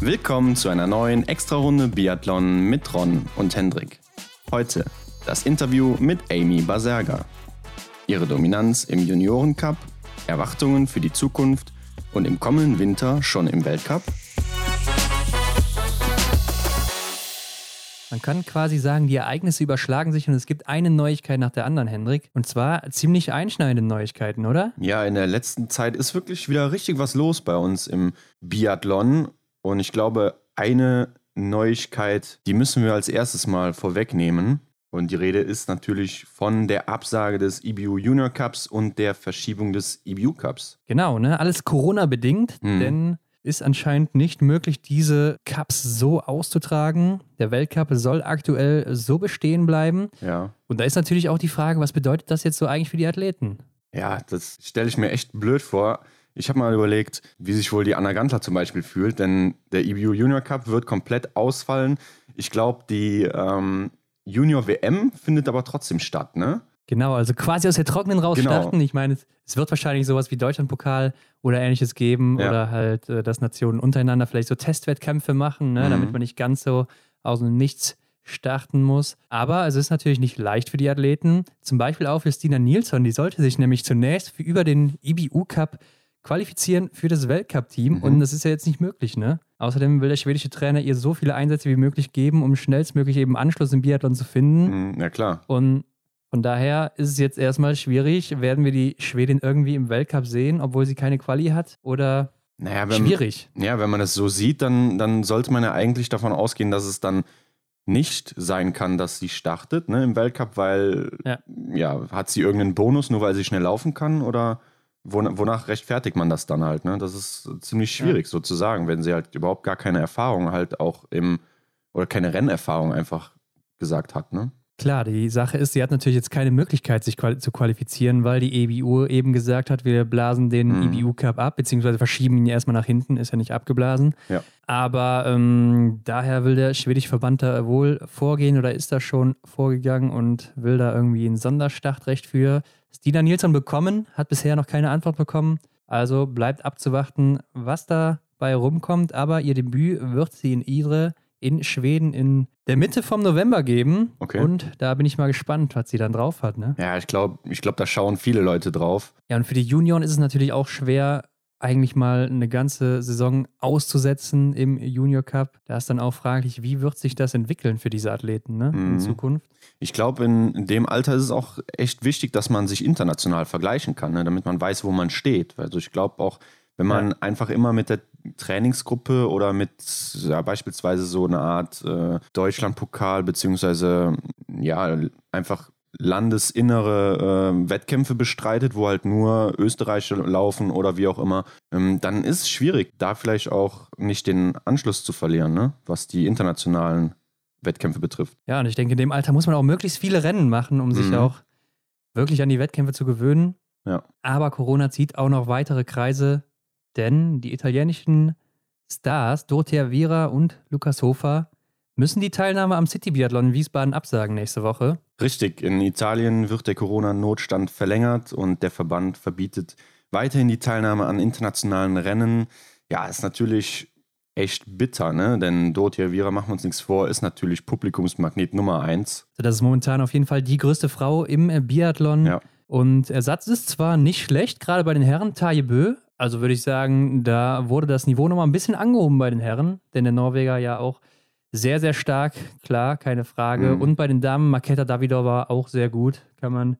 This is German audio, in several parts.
Willkommen zu einer neuen Extrarunde Biathlon mit Ron und Hendrik. Heute das Interview mit Amy Baserga. Ihre Dominanz im Juniorencup, Erwartungen für die Zukunft und im kommenden Winter schon im Weltcup? Man kann quasi sagen, die Ereignisse überschlagen sich und es gibt eine Neuigkeit nach der anderen, Hendrik. Und zwar ziemlich einschneidende Neuigkeiten, oder? Ja, in der letzten Zeit ist wirklich wieder richtig was los bei uns im Biathlon. Und ich glaube, eine Neuigkeit, die müssen wir als erstes mal vorwegnehmen. Und die Rede ist natürlich von der Absage des IBU Junior Cups und der Verschiebung des IBU Cups. Genau, ne? Alles Corona-bedingt, Hm. denn ist anscheinend nicht möglich, diese Cups so auszutragen. Der Weltcup soll aktuell so bestehen bleiben. Ja. Und da ist natürlich auch die Frage, was bedeutet das jetzt so eigentlich für die Athleten? Ja, das stelle ich mir echt blöd vor. Ich habe mal überlegt, wie sich wohl die Anna Gantler zum Beispiel fühlt, denn der IBU Junior Cup wird komplett ausfallen. Ich glaube, die ähm, Junior WM findet aber trotzdem statt, ne? Genau, also quasi aus der Trockenen raus Genau. starten. Ich meine, es, wird wahrscheinlich sowas wie Deutschlandpokal oder ähnliches geben Ja. oder halt, äh, dass Nationen untereinander vielleicht so Testwettkämpfe machen, ne, Mhm. damit man nicht ganz so aus dem Nichts starten muss. Aber es ist natürlich nicht leicht für die Athleten. Zum Beispiel auch für Stina Nilsson. Die sollte sich nämlich zunächst für über den IBU Cup qualifizieren für das Weltcup-Team. Mhm. Und das ist ja jetzt nicht möglich, ne? Außerdem will der schwedische Trainer ihr so viele Einsätze wie möglich geben, um schnellstmöglich eben Anschluss im Biathlon zu finden. Hm, ja, klar. Und von daher ist es jetzt erstmal schwierig. Werden wir die Schwedin irgendwie im Weltcup sehen, obwohl sie keine Quali hat? Oder Naja, wenn, schwierig? ja, wenn man das so sieht, dann, dann sollte man ja eigentlich davon ausgehen, dass es dann nicht sein kann, dass sie startet ne, im Weltcup, weil Ja. ja, hat sie irgendeinen Bonus, nur weil sie schnell laufen kann oder won- wonach rechtfertigt man das dann halt? Ne? Das ist ziemlich schwierig sozusagen, wenn sie halt überhaupt gar keine Erfahrung halt auch im oder keine Rennerfahrung einfach gesagt hat. Ne? Klar, die Sache ist, sie hat natürlich jetzt keine Möglichkeit, sich quali zu qualifizieren, weil die EBU eben gesagt hat, wir blasen den Mhm. EBU Cup ab, beziehungsweise verschieben ihn erstmal nach hinten, ist ja nicht abgeblasen. Ja. Aber ähm, daher will der schwedische Verband da wohl vorgehen oder ist da schon vorgegangen und will da irgendwie ein Sonderstartrecht für Stina Nilsson bekommen, hat bisher noch keine Antwort bekommen. Also bleibt abzuwarten, was dabei rumkommt. Aber ihr Debüt wird sie in Idre in Schweden in der Mitte vom November geben. Okay. Und da bin ich mal gespannt, was sie dann drauf hat. Ne? Ja, ich glaube, ich glaub, da schauen viele Leute drauf. Ja, und für die Junioren ist es natürlich auch schwer, eigentlich mal eine ganze Saison auszusetzen im Junior Cup. Da ist dann auch fraglich, wie wird sich das entwickeln für diese Athleten ne? Mhm. in Zukunft. Ich glaube, in, in dem Alter ist es auch echt wichtig, dass man sich international vergleichen kann, ne, damit man weiß, wo man steht. Also ich glaube auch, wenn man einfach immer mit der Trainingsgruppe oder mit ja, beispielsweise so eine Art äh, Deutschlandpokal beziehungsweise ja einfach landesinnere äh, Wettkämpfe bestreitet, wo halt nur Österreicher laufen oder wie auch immer, ähm, dann ist es schwierig, da vielleicht auch nicht den Anschluss zu verlieren, ne? was die internationalen Wettkämpfe betrifft. Ja, und ich denke, in dem Alter muss man auch möglichst viele Rennen machen, um sich Mhm. auch wirklich an die Wettkämpfe zu gewöhnen. Ja. Aber Corona zieht auch noch weitere Kreise, denn die italienischen Stars, Dorothea Viera und Lukas Hofer, müssen die Teilnahme am City Biathlon in Wiesbaden absagen nächste Woche. Richtig, in Italien wird der Corona-Notstand verlängert und der Verband verbietet weiterhin die Teilnahme an internationalen Rennen. Ja, ist natürlich echt bitter, ne? Denn Dorothea Viera, machen wir uns nichts vor, ist natürlich Publikumsmagnet Nummer eins. Also das ist momentan auf jeden Fall die größte Frau im Biathlon. Ja. Und Ersatz ist zwar nicht schlecht, gerade bei den Herren, Taje Bö. Also würde ich sagen, da wurde das Niveau nochmal ein bisschen angehoben bei den Herren, denn der Norweger ja auch sehr, sehr stark, klar, keine Frage. Mhm. Und bei den Damen, Maketa Davidova auch sehr gut, kann man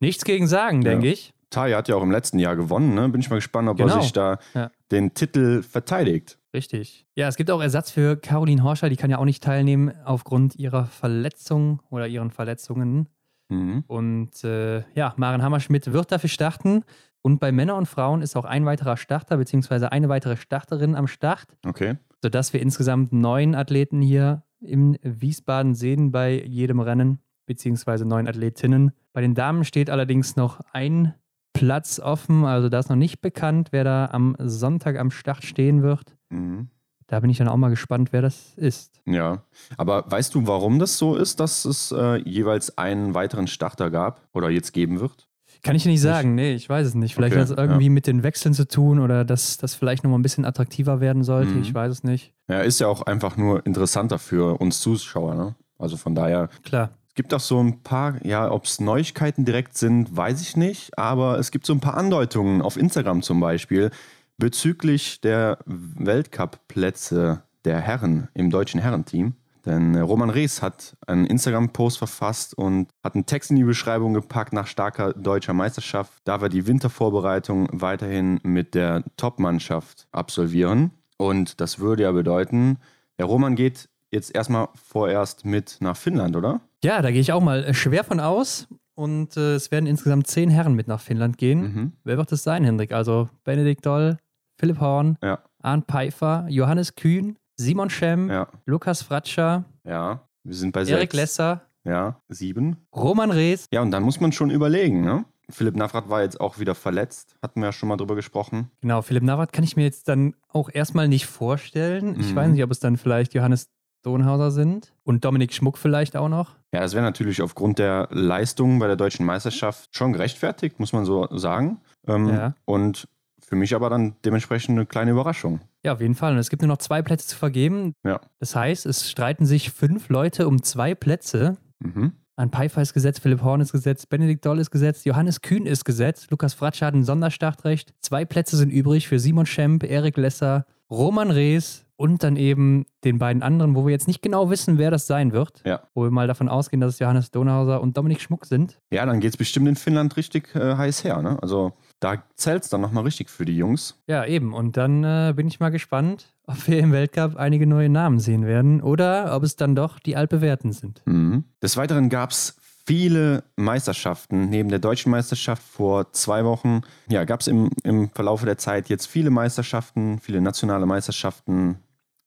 nichts gegen sagen, Ja. denke ich. Taya hat ja auch im letzten Jahr gewonnen, ne? Bin ich mal gespannt, ob Genau. er sich da Ja. den Titel verteidigt. Richtig. Ja, es gibt auch Ersatz für Caroline Horscher, die kann ja auch nicht teilnehmen aufgrund ihrer Verletzung oder ihren Verletzungen. Mhm. Und äh, ja, Maren Hammerschmidt wird dafür starten. Und bei Männern und Frauen ist auch ein weiterer Starter beziehungsweise eine weitere Starterin am Start, Okay. sodass wir insgesamt neun Athleten hier in Wiesbaden sehen bei jedem Rennen, beziehungsweise neun Athletinnen. Bei den Damen steht allerdings noch ein Platz offen, also da ist noch nicht bekannt, wer da am Sonntag am Start stehen wird. Mhm. Da bin ich dann auch mal gespannt, wer das ist. Ja, aber weißt du, warum das so ist, dass es äh, jeweils einen weiteren Starter gab oder jetzt geben wird? Kann ich nicht sagen, nee, ich weiß es nicht. Vielleicht Okay, hat es irgendwie mit den Wechseln zu tun oder dass das vielleicht nochmal ein bisschen attraktiver werden sollte. Mhm. Ich weiß es nicht. Ja, ist ja auch einfach nur interessanter für uns Zuschauer. Ne? Also von daher, Klar. es gibt auch so ein paar, ja, ob es Neuigkeiten direkt sind, weiß ich nicht, aber es gibt so ein paar Andeutungen auf Instagram zum Beispiel bezüglich der Weltcup-Plätze der Herren im deutschen Herrenteam. Denn äh, Roman Rees hat einen Instagram-Post verfasst und hat einen Text in die Beschreibung gepackt nach starker deutscher Meisterschaft, da wir die Wintervorbereitung weiterhin mit der Top-Mannschaft absolvieren. Und das würde ja bedeuten, der Roman geht jetzt erstmal vorerst mit nach Finnland, oder? Ja, da gehe ich auch mal äh, schwer von aus. Und äh, es werden insgesamt zehn Herren mit nach Finnland gehen. Mhm. Wer wird das sein, Hendrik? Also Benedikt Doll, Philipp Horn, Ja, Arndt Pfeiffer, Johannes Kühn, Simon Schemm, ja, Lukas Fratscher, ja. Wir sind bei Erik sechs. Lesser, Ja, sieben. Roman Rees. Ja, und dann muss man schon überlegen, ne? Philipp Navrat war jetzt auch wieder verletzt, hatten wir ja schon mal drüber gesprochen. Genau, Philipp Navrat kann ich mir jetzt dann auch erstmal nicht vorstellen. Ich Mhm. weiß nicht, ob es dann vielleicht Johannes Donhauser sind und Dominik Schmuck vielleicht auch noch. Ja, es wäre natürlich aufgrund der Leistungen bei der deutschen Meisterschaft schon gerechtfertigt, muss man so sagen. Ähm, Ja. Und für mich aber dann dementsprechend eine kleine Überraschung. Ja, auf jeden Fall. Und es gibt nur noch zwei Plätze zu vergeben. Ja. Das heißt, es streiten sich fünf Leute um zwei Plätze. Mhm. An Pfeiffer ist gesetzt, Philipp Horn ist gesetzt, Benedikt Doll ist gesetzt, Johannes Kühn ist gesetzt, Lukas Fratscher hat ein Sonderstartrecht. Zwei Plätze sind übrig für Simon Schemp, Erik Lesser, Roman Rees und dann eben den beiden anderen, wo wir jetzt nicht genau wissen, wer das sein wird. Ja. Wo wir mal davon ausgehen, dass es Johannes Donauhauser und Dominik Schmuck sind. Ja, dann geht es bestimmt in Finnland richtig äh, heiß her. Ne? Also da zählt es dann nochmal richtig für die Jungs. Ja, eben. Und dann äh, bin ich mal gespannt, ob wir im Weltcup einige neue Namen sehen werden oder ob es dann doch die altbewährten sind. Mhm. Des Weiteren gab es viele Meisterschaften. Neben der deutschen Meisterschaft vor zwei Wochen ja, gab es im, im Verlaufe der Zeit jetzt viele Meisterschaften, viele nationale Meisterschaften,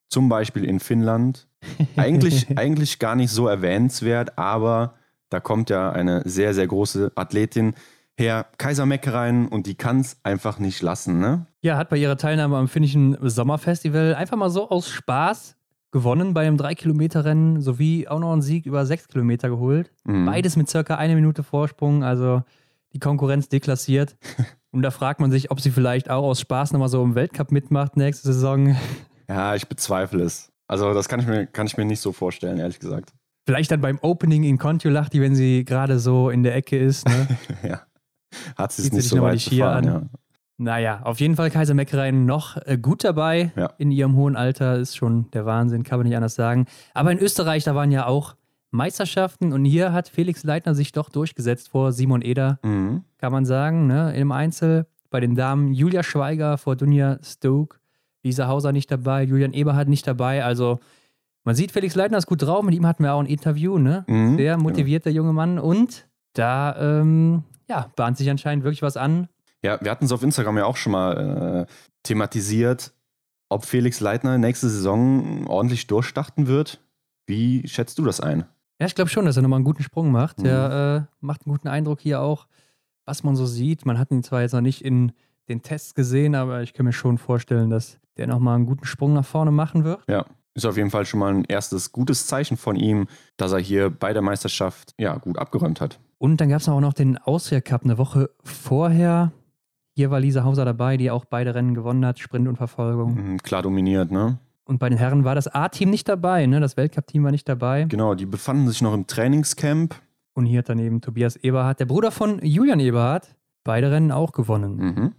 zum Beispiel in Finnland. Eigentlich, eigentlich gar nicht so erwähnenswert, aber da kommt ja eine sehr, sehr große Athletin her, Kaiser Meckereien, und die kann es einfach nicht lassen. Ne? Ja, hat bei ihrer Teilnahme am finnischen Sommerfestival einfach mal so aus Spaß gewonnen bei einem 3-Kilometer-Rennen sowie auch noch einen Sieg über 6 Kilometer geholt. Mhm. Beides mit circa eine Minute Vorsprung, also die Konkurrenz deklassiert. Und da fragt man sich, ob sie vielleicht auch aus Spaß nochmal so im Weltcup mitmacht nächste Saison. Ja, ich bezweifle es. Also das kann ich mir, kann ich mir nicht so vorstellen, ehrlich gesagt. Vielleicht dann beim Opening in Kontiolahti, wenn sie gerade so in der Ecke ist. Ne? ja. Hat sie es nicht sich so weit gefahren, an. Naja, auf jeden Fall Kaiser Meckereien noch äh, gut dabei Ja. in ihrem hohen Alter. Ist schon der Wahnsinn, kann man nicht anders sagen. Aber in Österreich, da waren ja auch Meisterschaften und hier hat Felix Leitner sich doch durchgesetzt vor Simon Eder, ja. Mhm. kann man sagen, ne? im Einzel. Bei den Damen Julia Schweiger vor Dunja Stoke, Lisa Hauser nicht dabei, Julian Eberhardt nicht dabei. Also man sieht, Felix Leitner ist gut drauf. Mit ihm hatten wir auch ein Interview. Ne? Mhm. Sehr motivierter junger Mann und da ähm, ja, bahnt sich anscheinend wirklich was an. Ja, wir hatten es auf Instagram ja auch schon mal äh, thematisiert, ob Felix Leitner nächste Saison ordentlich durchstarten wird. Wie schätzt du das ein? Ja, ich glaube schon, dass er nochmal einen guten Sprung macht. Mhm. Der äh, macht einen guten Eindruck hier auch, was man so sieht. Man hat ihn zwar jetzt noch nicht in den Tests gesehen, aber ich kann mir schon vorstellen, dass der nochmal einen guten Sprung nach vorne machen wird. Ja, ist auf jeden Fall schon mal ein erstes gutes Zeichen von ihm, dass er hier bei der Meisterschaft ja gut abgeräumt hat. Und dann gab es auch noch den Austria Cup eine Woche vorher. Hier war Lisa Hauser dabei, die auch beide Rennen gewonnen hat, Sprint und Verfolgung. Mhm, Klar dominiert, ne? Und bei den Herren war das A-Team nicht dabei, ne? Das Weltcup-Team war nicht dabei. Genau, die befanden sich noch im Trainingscamp. Und hier hat daneben Tobias Eberhardt, der Bruder von Julian Eberhardt, beide Rennen auch gewonnen. Mhm.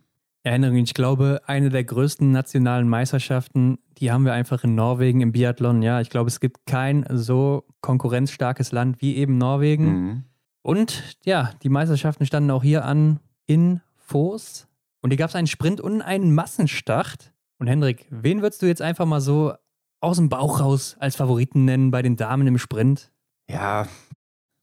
Erinnerung, ich glaube, eine der größten nationalen Meisterschaften, die haben wir einfach in Norwegen im Biathlon. Ja, ich glaube, es gibt kein so konkurrenzstarkes Land wie eben Norwegen. Mhm. Und ja, die Meisterschaften standen auch hier an in Voos. Und hier gab es einen Sprint und einen Massenstart. Und Hendrik, wen würdest du jetzt einfach mal so aus dem Bauch raus als Favoriten nennen bei den Damen im Sprint? Ja,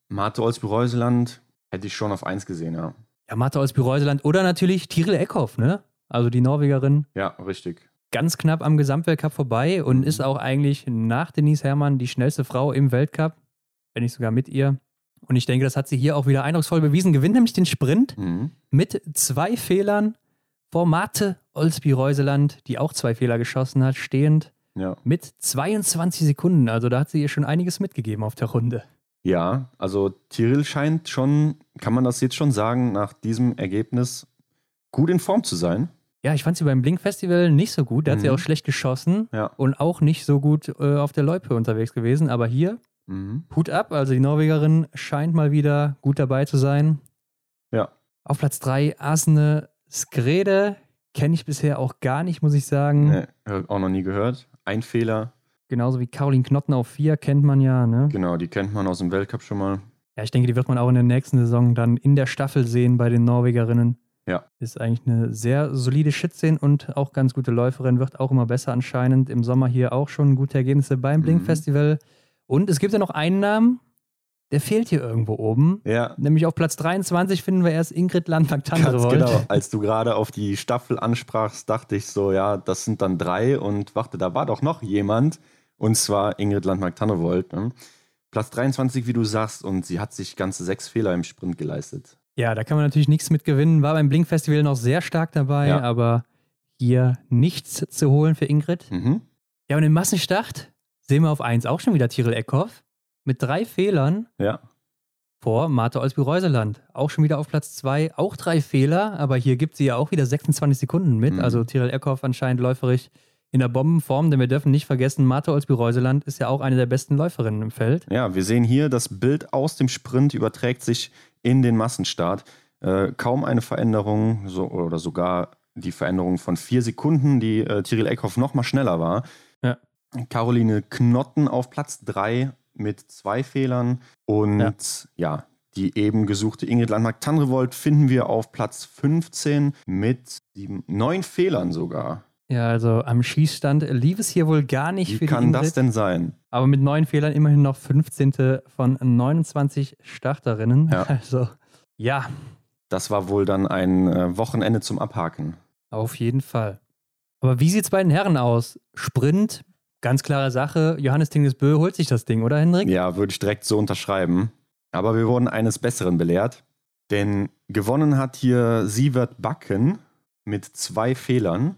Marte Olsby-Reuseland hätte ich schon auf eins gesehen, ja. Ja, Martha aus Büreuseland oder natürlich Tiril Eckhoff, ne? Also die Norwegerin. Ja, richtig. ganz knapp am Gesamtweltcup vorbei und Mhm. ist auch eigentlich nach Denise Herrmann die schnellste Frau im Weltcup, wenn nicht sogar mit ihr. Und ich denke, das hat sie hier auch wieder eindrucksvoll bewiesen. Gewinnt nämlich den Sprint Mhm. mit zwei Fehlern vor Marte Olsby-Reuseland, die auch zwei Fehler geschossen hat, stehend Ja. mit 22 Sekunden. Also da hat sie ihr schon einiges mitgegeben auf der Runde. Ja, also Tyrell scheint schon, kann man das jetzt schon sagen, nach diesem Ergebnis gut in Form zu sein. Ja, ich fand sie beim Blink Festival nicht so gut. Da hat sie Mhm. auch schlecht geschossen Ja. und auch nicht so gut äh, auf der Loipe unterwegs gewesen. Aber hier, Mhm. Hut ab. Also die Norwegerin scheint mal wieder gut dabei zu sein. Ja. Auf Platz 3 Asne Skrede. Kenne ich bisher auch gar nicht, muss ich sagen. Nee, auch noch nie gehört. Ein Fehler, Genauso wie Caroline Knotten auf 4 kennt man ja. Ne? genau, die kennt man aus dem Weltcup schon mal. Ja, ich denke, die wird man auch in der nächsten Saison dann in der Staffel sehen bei den Norwegerinnen. Ja. Ist eigentlich eine sehr solide Schützin und auch ganz gute Läuferin, wird auch immer besser anscheinend. Im Sommer hier auch schon gute Ergebnisse beim Blink Mhm. Und es gibt ja noch einen Namen, der fehlt hier irgendwo oben. Ja, Nämlich auf Platz 23 finden wir erst Ingrid Landmark-Tandrevold. genau. Als du gerade auf die Staffel ansprachst, dachte ich so, ja, das sind dann drei und warte, da war doch noch jemand und zwar Ingrid Landmark-Tannewold. Ne? Platz 23, wie du sagst, und sie hat sich ganze sechs Fehler im Sprint geleistet. Ja, da kann man natürlich nichts mit gewinnen. War beim Blink Festival noch sehr stark dabei, Ja. aber hier nichts zu holen für Ingrid. Mhm. Ja, und im Massenstart sehen wir auf 1 auch schon wieder Tirol Eckhoff mit drei Fehlern Ja, vor Martha Olsby-Reuseland. Auch schon wieder auf Platz 2, auch drei Fehler, aber hier gibt sie ja auch wieder 26 Sekunden mit. Mhm. Also Tirol Eckhoff anscheinend läuferig in der Bombenform, denn wir dürfen nicht vergessen, Martha Olsby-Reuseland ist ja auch eine der besten Läuferinnen im Feld. Ja, wir sehen hier, das Bild aus dem Sprint überträgt sich in den Massenstart. Äh, kaum eine Veränderung so, oder sogar die Veränderung von vier Sekunden, die äh, Tyrell Eckhoff noch mal schneller war. Caroline Knotten auf Platz drei mit zwei Fehlern und Ja. ja, die eben gesuchte Ingrid Landmark-Tandrevold finden wir auf Platz 15 mit sieben, neun Fehlern sogar. Ja, also am Schießstand lief es hier wohl gar nicht Wie für die kann Ingrid, das denn sein? aber mit neun Fehlern immerhin noch 15. von 29 Starterinnen. Ja. Also ja, Das war wohl dann ein äh, Wochenende zum Abhaken. Auf jeden Fall. Aber wie sieht es bei den Herren aus? Sprint, ganz klare Sache. Johannes Tingesbö holt sich das Ding, oder Hendrik? Ja, würde ich direkt so unterschreiben. Aber wir wurden eines Besseren belehrt. Denn gewonnen hat hier Sievert Backen mit zwei Fehlern.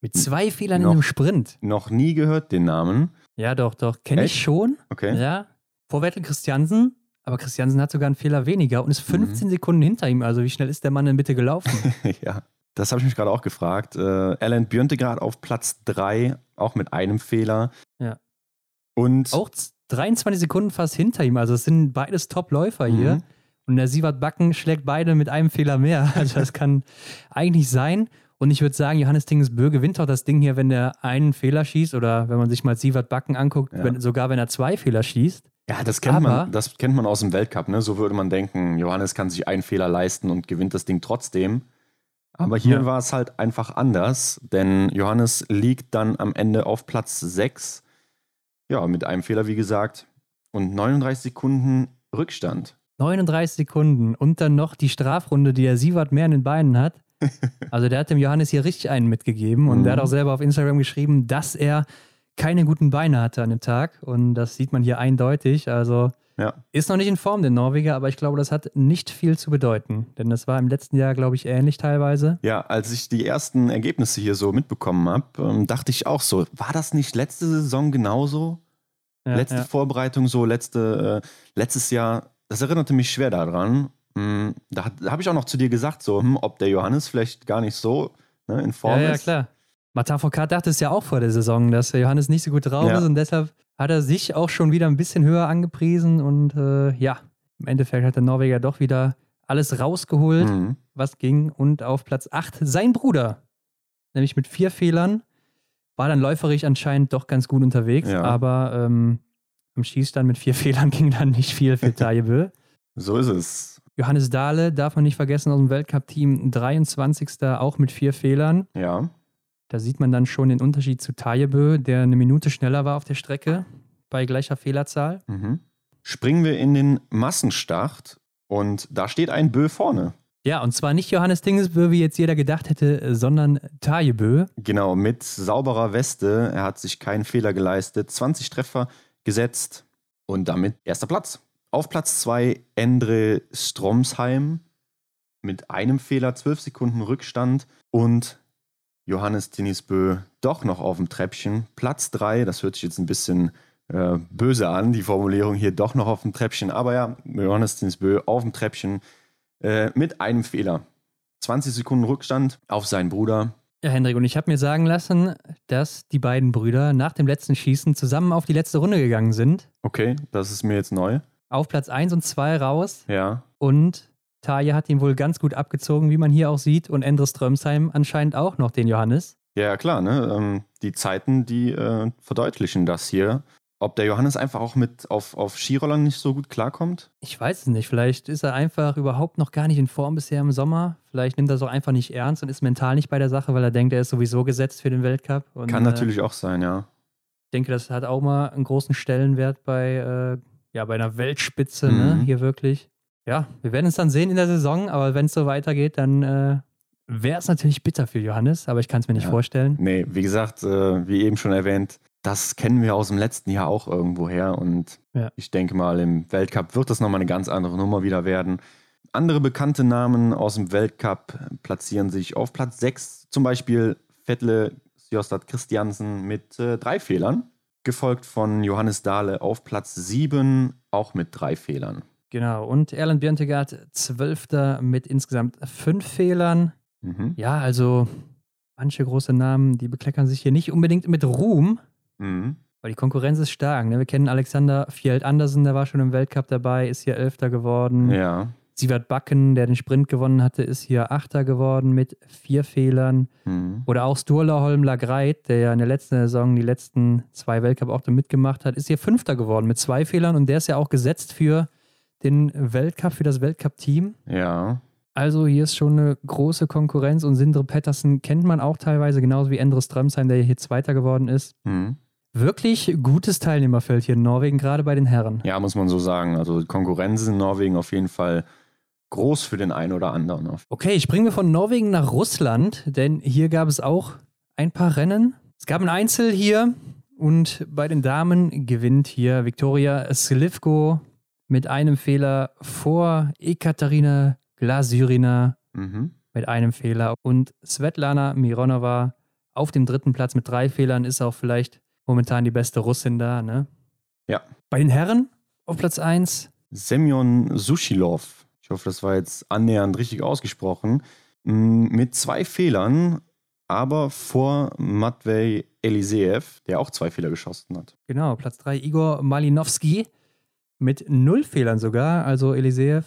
Mit zwei Fehlern Noch. in einem Sprint. Noch nie gehört den Namen. Ja, doch, doch. Kenne ich schon. Okay. Ja. Vor Vettel Christiansen. Aber Christiansen hat sogar einen Fehler weniger und ist Mhm. 15 Sekunden hinter ihm. Also wie schnell ist der Mann denn bitte gelaufen? Ja, das habe ich mich gerade auch gefragt. Äh, Alan Björntegard auf Platz 3, auch mit einem Fehler. Ja. Und Auch z- 23 Sekunden fast hinter ihm. Also es sind beides Top-Läufer hier. Mhm. Und der Sievert Backen schlägt beide mit einem Fehler mehr. Also das kann eigentlich sein. Und ich würde sagen, Johannes Tingesbö gewinnt doch das Ding hier, wenn er einen Fehler schießt oder wenn man sich mal Sievert Backen anguckt, Ja. wenn, sogar wenn er zwei Fehler schießt. ja, das kennt, Aber- man, das kennt man aus dem Weltcup. Ne? So würde man denken, Johannes kann sich einen Fehler leisten und gewinnt das Ding trotzdem. Aber hier Ja. war es halt einfach anders, denn Johannes liegt dann am Ende auf Platz 6. Ja, mit einem Fehler, wie gesagt, und 39 Sekunden Rückstand. 39 Sekunden und dann noch die Strafrunde, die der Sievert mehr in den Beinen hat. Also der hat dem Johannes hier richtig einen mitgegeben und Mhm. der hat auch selber auf Instagram geschrieben, dass er keine guten Beine hatte an dem Tag und das sieht man hier eindeutig. Also Ja, ist noch nicht in Form, der Norweger, aber ich glaube, das hat nicht viel zu bedeuten, denn das war im letzten Jahr, glaube ich, ähnlich teilweise. Ja, als ich die ersten Ergebnisse hier so mitbekommen habe, ähm, dachte ich auch so, war das nicht letzte Saison genauso? Ja, letzte ja. Vorbereitung so, letzte, äh, letztes Jahr, das erinnerte mich schwer daran. Mm, Da, da habe ich auch noch zu dir gesagt, so, hm, ob der Johannes vielleicht gar nicht so ne, in Form Ja, ja, ist. klar. Martin Foucault dachte es ja auch vor der Saison, dass der Johannes nicht so gut drauf Ja. ist und deshalb hat er sich auch schon wieder ein bisschen höher angepriesen und äh, ja, im Endeffekt hat der Norweger doch wieder alles rausgeholt, Mhm. was ging und auf Platz 8 sein Bruder, nämlich mit vier Fehlern, war dann läuferig anscheinend doch ganz gut unterwegs, Ja. aber ähm, am Schießstand mit vier Fehlern ging dann nicht viel für Tajebö. So ist es. Johannes Dahle darf man nicht vergessen aus dem Weltcup-Team, 23. auch mit vier Fehlern. Ja. Da sieht man dann schon den Unterschied zu Tajebö, der eine Minute schneller war auf der Strecke bei gleicher Fehlerzahl. Mhm. Springen wir in den Massenstart und da steht ein Bö vorne. Ja, und zwar nicht Johannes Tingesbö, wie jetzt jeder gedacht hätte, sondern Tajebö. Genau, mit sauberer Weste. Er hat sich keinen Fehler geleistet. 20 Treffer gesetzt und damit erster Platz. Auf Platz 2 Endre Stromsheim mit einem Fehler, 12 Sekunden Rückstand und Johannes Tinisbö doch noch auf dem Treppchen. Platz 3, das hört sich jetzt ein bisschen äh, böse an, die Formulierung hier doch noch auf dem Treppchen. Aber ja, Johannes Dinsbö auf dem Treppchen äh, mit einem Fehler. 20 Sekunden Rückstand auf seinen Bruder. Ja, Hendrik, und ich habe mir sagen lassen, dass die beiden Brüder nach dem letzten Schießen zusammen auf die letzte Runde gegangen sind. Okay, das ist mir jetzt neu. Auf Platz 1 und 2 raus. Ja. Und Taja hat ihn wohl ganz gut abgezogen, wie man hier auch sieht. Und Endres Strömsheim anscheinend auch noch den Johannes. Ja, klar, ne? Ähm, die Zeiten, die äh, verdeutlichen das hier. Ob der Johannes einfach auch mit auf, auf Skirollern nicht so gut klarkommt? Ich weiß es nicht. Vielleicht ist er einfach überhaupt noch gar nicht in Form bisher im Sommer. Vielleicht nimmt er es auch einfach nicht ernst und ist mental nicht bei der Sache, weil er denkt, er ist sowieso gesetzt für den Weltcup. Und, Kann natürlich äh, auch sein, ja. Ich denke, das hat auch mal einen großen Stellenwert bei, äh, ja, bei einer Weltspitze, ne? mhm. ne? Hier wirklich. Ja, wir werden es dann sehen in der Saison, aber wenn es so weitergeht, dann äh, wäre es natürlich bitter für Johannes, aber ich kann es mir nicht ja. vorstellen. Nee, wie gesagt, äh, wie eben schon erwähnt, das kennen wir aus dem letzten Jahr auch irgendwo her. Und ja. ich denke mal, im Weltcup wird das nochmal eine ganz andere Nummer wieder werden. Andere bekannte Namen aus dem Weltcup platzieren sich auf Platz 6, zum Beispiel Vettle Sjostad Christiansen mit äh, drei Fehlern, gefolgt von Johannes Dahle auf Platz 7, auch mit drei Fehlern. Genau, und Erland Björntegard, Zwölfter mit insgesamt fünf Fehlern. Mhm. Ja, also manche große Namen, die bekleckern sich hier nicht unbedingt mit Ruhm. Mhm. Weil die Konkurrenz ist stark. Ne? Wir kennen Alexander Fjeld Andersen, der war schon im Weltcup dabei, ist hier Elfter geworden. Ja. Sievert Backen, der den Sprint gewonnen hatte, ist hier Achter geworden mit vier Fehlern. Mhm. Oder auch Sturla Holm Lagreit, der ja in der letzten Saison die letzten zwei Weltcup-Orte mitgemacht hat, ist hier Fünfter geworden mit zwei Fehlern und der ist ja auch gesetzt für den Weltcup, für das Weltcup-Team. Ja. Also hier ist schon eine große Konkurrenz und Sindre Pettersen kennt man auch teilweise, genauso wie Endre Strömsheim, der hier Zweiter geworden ist. Mhm. Wirklich gutes Teilnehmerfeld hier in Norwegen, gerade bei den Herren. Ja, muss man so sagen. Also Konkurrenz in Norwegen auf jeden Fall groß für den einen oder anderen. Okay, springen wir von Norwegen nach Russland, denn hier gab es auch ein paar Rennen. Es gab ein Einzel hier und bei den Damen gewinnt hier Viktoria Slivko mit einem Fehler vor Ekaterina Glasyrina mhm. mit einem Fehler und Svetlana Mironova auf dem dritten Platz mit drei Fehlern ist auch vielleicht momentan die beste Russin da, ne? Ja. Bei den Herren auf Platz 1 Semyon Sushilov. Ich hoffe, das war jetzt annähernd richtig ausgesprochen. Mit zwei Fehlern, aber vor Matvey Eliseev, der auch zwei Fehler geschossen hat. Genau, Platz 3 Igor Malinowski mit null Fehlern sogar. Also Eliseev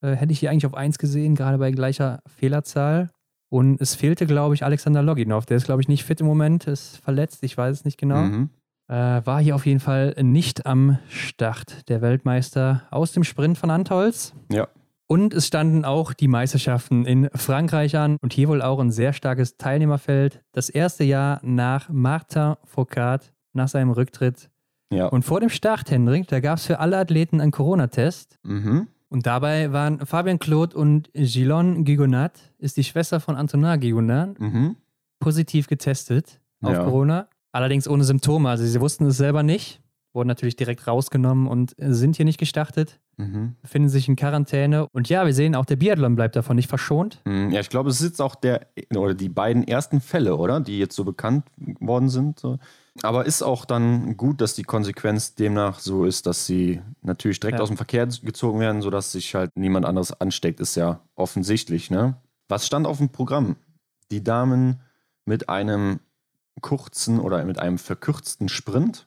äh, hätte ich hier eigentlich auf 1 gesehen, gerade bei gleicher Fehlerzahl. Und es fehlte, glaube ich, Alexander Loginov. Der ist, glaube ich, nicht fit im Moment, ist verletzt, ich weiß es nicht genau. Mhm. Äh, war hier auf jeden Fall nicht am Start, der Weltmeister aus dem Sprint von Antolz. Ja. Und es standen auch die Meisterschaften in Frankreich an und hier wohl auch ein sehr starkes Teilnehmerfeld. Das erste Jahr nach Martin Foucault, nach seinem Rücktritt. Ja. Und vor dem Start, Hendrik, da gab es für alle Athleten einen Corona-Test. Mhm. Und dabei waren Fabian Claude und Gilon Gigonat, ist die Schwester von Antonin Gigonat, mhm. positiv getestet auf ja. Corona. Allerdings ohne Symptome. Also sie wussten es selber nicht, wurden natürlich direkt rausgenommen und sind hier nicht gestartet, mhm. befinden sich in Quarantäne. Und ja, wir sehen, auch der Biathlon bleibt davon nicht verschont. Mhm. Ja, ich glaube, es ist jetzt auch der oder die beiden ersten Fälle, oder? Die jetzt so bekannt worden sind. So. Aber ist auch dann gut, dass die Konsequenz demnach so ist, dass sie natürlich direkt ja. aus dem Verkehr gezogen werden, sodass sich halt niemand anderes ansteckt, ist ja offensichtlich. Ne? Was stand auf dem Programm? Die Damen mit einem kurzen oder mit einem verkürzten Sprint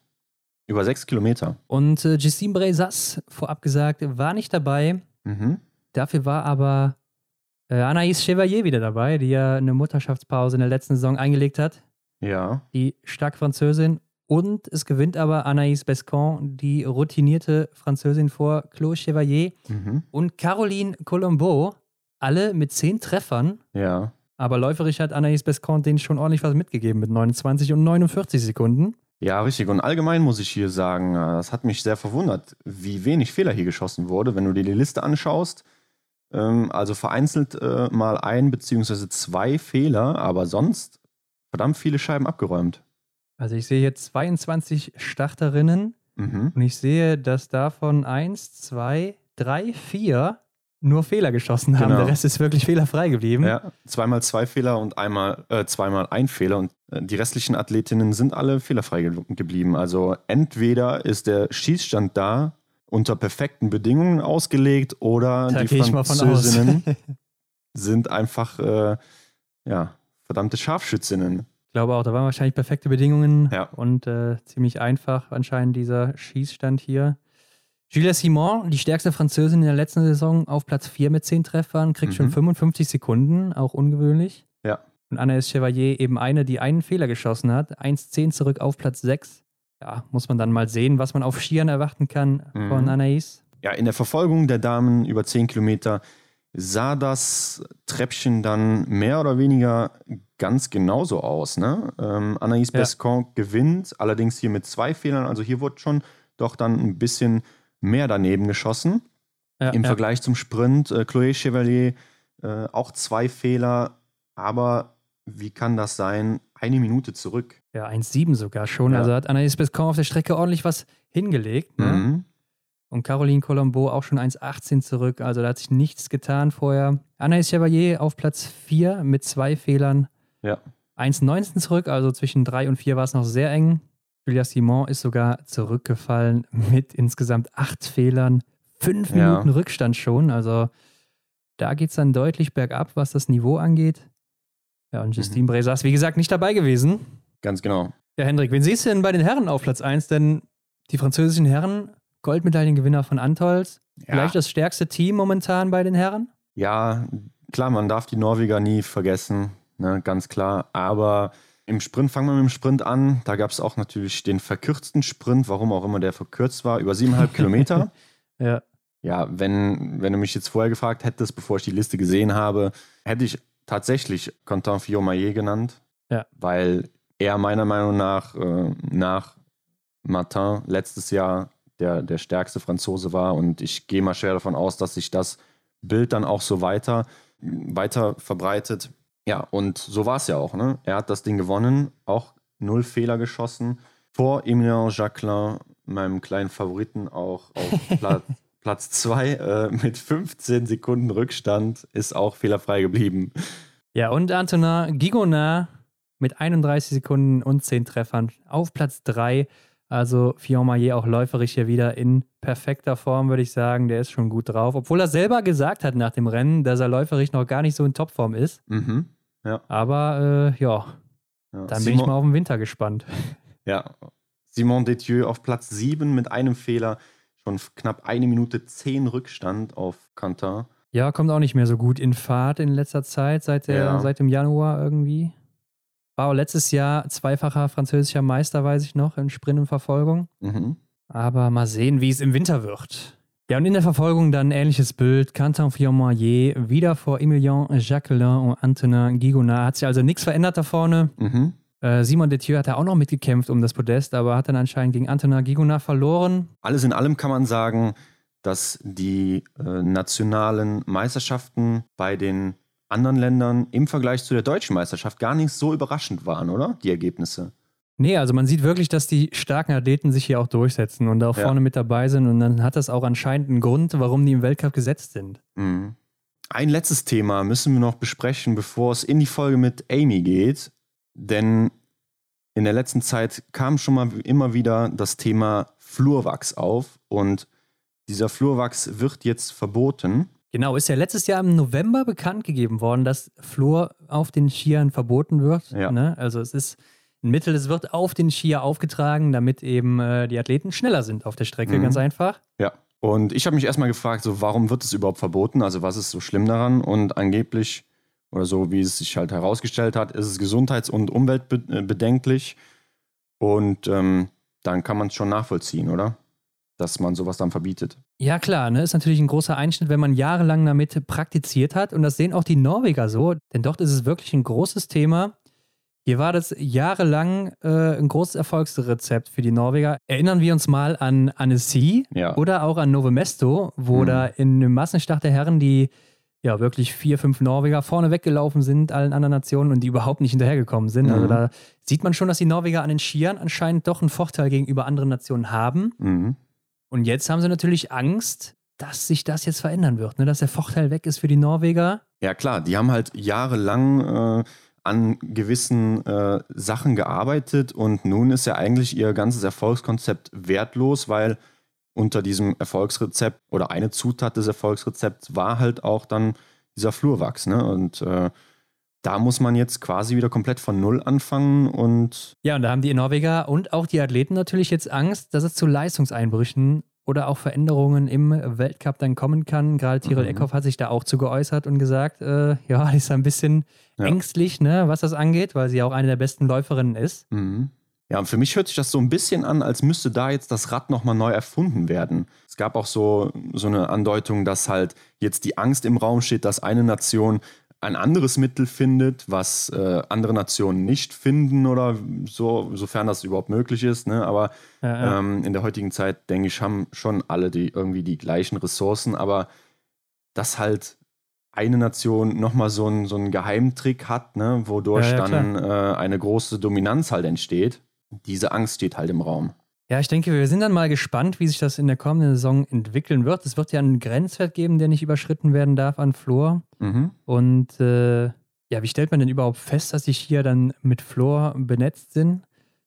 über sechs Kilometer. Und äh, Justine Brezas, vorab gesagt, war nicht dabei. Mhm. Dafür war aber äh, Anaïs Chevalier wieder dabei, die ja eine Mutterschaftspause in der letzten Saison eingelegt hat. Ja. Die stark Französin. Und es gewinnt aber Anaïs Bescon, die routinierte Französin vor Claude Chevalier mhm. und Caroline Colombo, alle mit zehn Treffern. Ja. Aber läuferisch hat Anaïs Bescon denen schon ordentlich was mitgegeben mit 29 und 49 Sekunden. Ja, richtig. Und allgemein muss ich hier sagen, äh, das hat mich sehr verwundert, wie wenig Fehler hier geschossen wurde. Wenn du dir die Liste anschaust, ähm, also vereinzelt äh, mal ein beziehungsweise zwei Fehler, aber sonst verdammt viele Scheiben abgeräumt. Also ich sehe hier 22 Starterinnen mhm. und ich sehe, dass davon eins, zwei, drei, vier nur Fehler geschossen haben. Genau. Der Rest ist wirklich fehlerfrei geblieben. Ja, zweimal zwei Fehler und einmal, äh, zweimal ein Fehler. Und Äh, die restlichen Athletinnen sind alle fehlerfrei ge geblieben. Also entweder ist der Schießstand da unter perfekten Bedingungen ausgelegt oder Da die. Französinnen sind einfach äh, ja, verdammte Scharfschützinnen. Ich glaube auch, da waren wahrscheinlich perfekte Bedingungen Ja. und äh, ziemlich einfach anscheinend dieser Schießstand hier. Julia Simon, die stärkste Französin in der letzten Saison, auf Platz 4 mit 10 Treffern, kriegt schon Mhm. 55 Sekunden, auch ungewöhnlich. Ja. Und Anaïs Chevalier eben eine, die einen Fehler geschossen hat, 1,10 zurück auf Platz 6. Ja, muss man dann mal sehen, was man auf Skiern erwarten kann von Mhm. Anaïs. Ja, in der Verfolgung der Damen über 10 Kilometer sah das Treppchen dann mehr oder weniger ganz genauso aus. Ne? Ähm, Anaïs Ja. Bescon gewinnt, allerdings hier mit zwei Fehlern. Also hier wurde schon doch dann ein bisschen mehr daneben geschossen Ja, im ja. Vergleich zum Sprint. Äh, Chloé Chevalier äh, auch zwei Fehler, aber wie kann das sein? Eine Minute zurück. Ja, 1,7 sogar schon. Also hat Anaïs Bescon auf der Strecke ordentlich was hingelegt. Ne? Mhm. Und Caroline Colombo auch schon 1,18 zurück. Also da hat sich nichts getan vorher. Anaïs Chevalier auf Platz 4 mit zwei Fehlern. Ja. 1,19 zurück, also zwischen 3 und 4 war es noch sehr eng. Julia Simon ist sogar zurückgefallen mit insgesamt acht Fehlern. Fünf Ja. Minuten Rückstand schon. Also da geht es dann deutlich bergab, was das Niveau angeht. Ja, und Justine Bresa ist wie gesagt nicht dabei gewesen. Ganz genau. Ja, Hendrik, wen siehst du denn bei den Herren auf Platz 1? Denn die französischen Herren, Goldmedaillengewinner von Antolz, vielleicht das stärkste Team momentan bei den Herren? Ja, klar, man darf die Norweger nie vergessen, ne, ganz klar. Aber im Sprint, fangen wir mit dem Sprint an. Da gab es auch natürlich den verkürzten Sprint, warum auch immer der verkürzt war, über siebeneinhalb Kilometer. Ja. Ja, wenn, wenn du mich jetzt vorher gefragt hättest, bevor ich die Liste gesehen habe, hätte ich tatsächlich Quentin Fillon-Maillet genannt. Ja. Weil er meiner Meinung nach äh, nach Martin letztes Jahr der, der stärkste Franzose war. Und ich gehe mal schwer davon aus, dass sich das Bild dann auch so weiter, weiter verbreitet. Ja, und so war es ja auch. Ne? Er hat das Ding gewonnen, auch null Fehler geschossen. Vor Emilien Jacquelin, meinem kleinen Favoriten, auch auf Platz, Platz 2 äh, mit 15 Sekunden Rückstand, ist auch fehlerfrei geblieben. Ja, und Antonin Gigonard mit 31 Sekunden und 10 Treffern auf Platz 3. Also Fillon Maillet auch läuferisch hier wieder in perfekter Form, würde ich sagen. Der ist schon gut drauf. Obwohl er selber gesagt hat nach dem Rennen, dass er läuferisch noch gar nicht so in Topform ist. Mhm. Aber äh, ja, Ja. dann bin ich mal auf den Winter gespannt. Ja, Simon Detieu auf Platz 7 mit einem Fehler. Schon knapp eine Minute 10 Rückstand auf Quentin. Ja, kommt auch nicht mehr so gut in Fahrt in letzter Zeit, seit, der, Ja. seit dem Januar irgendwie. Auch letztes Jahr zweifacher französischer Meister, weiß ich noch, in Sprint und Verfolgung. Mhm. Aber mal sehen, wie es im Winter wird. Ja, und in der Verfolgung dann ein ähnliches Bild. Quentin Fillon-Maillet wieder vor Emilien Jacquelin und Antonin Gigonard. Hat sich also nichts verändert da vorne. Mhm. Äh, Simon Detieu hat da auch noch mitgekämpft um das Podest, aber hat dann anscheinend gegen Antonin Gigonard verloren. Alles in allem kann man sagen, dass die äh, nationalen Meisterschaften bei den anderen Ländern im Vergleich zu der deutschen Meisterschaft gar nicht so überraschend waren, oder? Die Ergebnisse. Nee, also man sieht wirklich, dass die starken Athleten sich hier auch durchsetzen und auch Ja. vorne mit dabei sind. Und dann hat das auch anscheinend einen Grund, warum die im Weltcup gesetzt sind. Mhm. Ein letztes Thema müssen wir noch besprechen, bevor es in die Folge mit Amy geht. Denn in der letzten Zeit kam schon mal immer wieder das Thema Flurwachs auf. Und dieser Flurwachs wird jetzt verboten. Genau, ist ja letztes Jahr im November bekannt gegeben worden, dass Fluor auf den Skiern verboten wird. Ja. Ne? Also es ist ein Mittel, es wird auf den Skier aufgetragen, damit eben äh, die Athleten schneller sind auf der Strecke, Mhm. ganz einfach. Ja. Und ich habe mich erstmal gefragt, so warum wird es überhaupt verboten? Also was ist so schlimm daran? Und angeblich, oder so wie es sich halt herausgestellt hat, ist es gesundheits- und umweltbedenklich. Und ähm, dann kann man es schon nachvollziehen, oder? Dass man sowas dann verbietet. Ja, klar, ne? ist natürlich ein großer Einschnitt, wenn man jahrelang damit praktiziert hat. Und das sehen auch die Norweger so, denn dort ist es wirklich ein großes Thema. Hier war das jahrelang äh, ein großes Erfolgsrezept für die Norweger. Erinnern wir uns mal an Annecy Ja. oder auch an Novo Mesto, wo Mhm. da in einem Massenstart der Herren die ja wirklich vier, fünf Norweger vorne weggelaufen sind, allen anderen Nationen und die überhaupt nicht hinterhergekommen sind. Mhm. Also da sieht man schon, dass die Norweger an den Skiern anscheinend doch einen Vorteil gegenüber anderen Nationen haben. Mhm. Und jetzt haben sie natürlich Angst, dass sich das jetzt verändern wird, ne? dass der Vorteil weg ist für die Norweger. Ja, klar, die haben halt jahrelang äh, an gewissen äh, Sachen gearbeitet und nun ist ja eigentlich ihr ganzes Erfolgskonzept wertlos, weil unter diesem Erfolgsrezept oder eine Zutat des Erfolgsrezepts war halt auch dann dieser Flurwachs. Ne? Und äh, da muss man jetzt quasi wieder komplett von Null anfangen und. Ja, und da haben die Norweger und auch die Athleten natürlich jetzt Angst, dass es zu Leistungseinbrüchen oder auch Veränderungen im Weltcup dann kommen kann. Gerade Tirol mhm. Eckhoff hat sich da auch zu geäußert und gesagt, äh, ja, ist ein bisschen ja. ängstlich, ne, was das angeht, weil sie auch eine der besten Läuferinnen ist. Mhm. Ja, und für mich hört sich das so ein bisschen an, als müsste da jetzt das Rad nochmal neu erfunden werden. Es gab auch so, so eine Andeutung, dass halt jetzt die Angst im Raum steht, dass eine Nation ein anderes Mittel findet, was äh, andere Nationen nicht finden oder so, sofern das überhaupt möglich ist. Ne? Aber ja, ja. Ähm, in der heutigen Zeit, denke ich, haben schon alle die irgendwie die gleichen Ressourcen, aber dass halt eine Nation nochmal so, ein, so einen Geheimtrick hat, ne? wodurch ja, dann äh, eine große Dominanz halt entsteht, diese Angst steht halt im Raum. Ja, ich denke, wir sind dann mal gespannt, wie sich das in der kommenden Saison entwickeln wird. Es wird ja einen Grenzwert geben, der nicht überschritten werden darf an Flor. Mhm. Und äh, ja, wie stellt man denn überhaupt fest, dass sich hier dann mit Flor benetzt sind?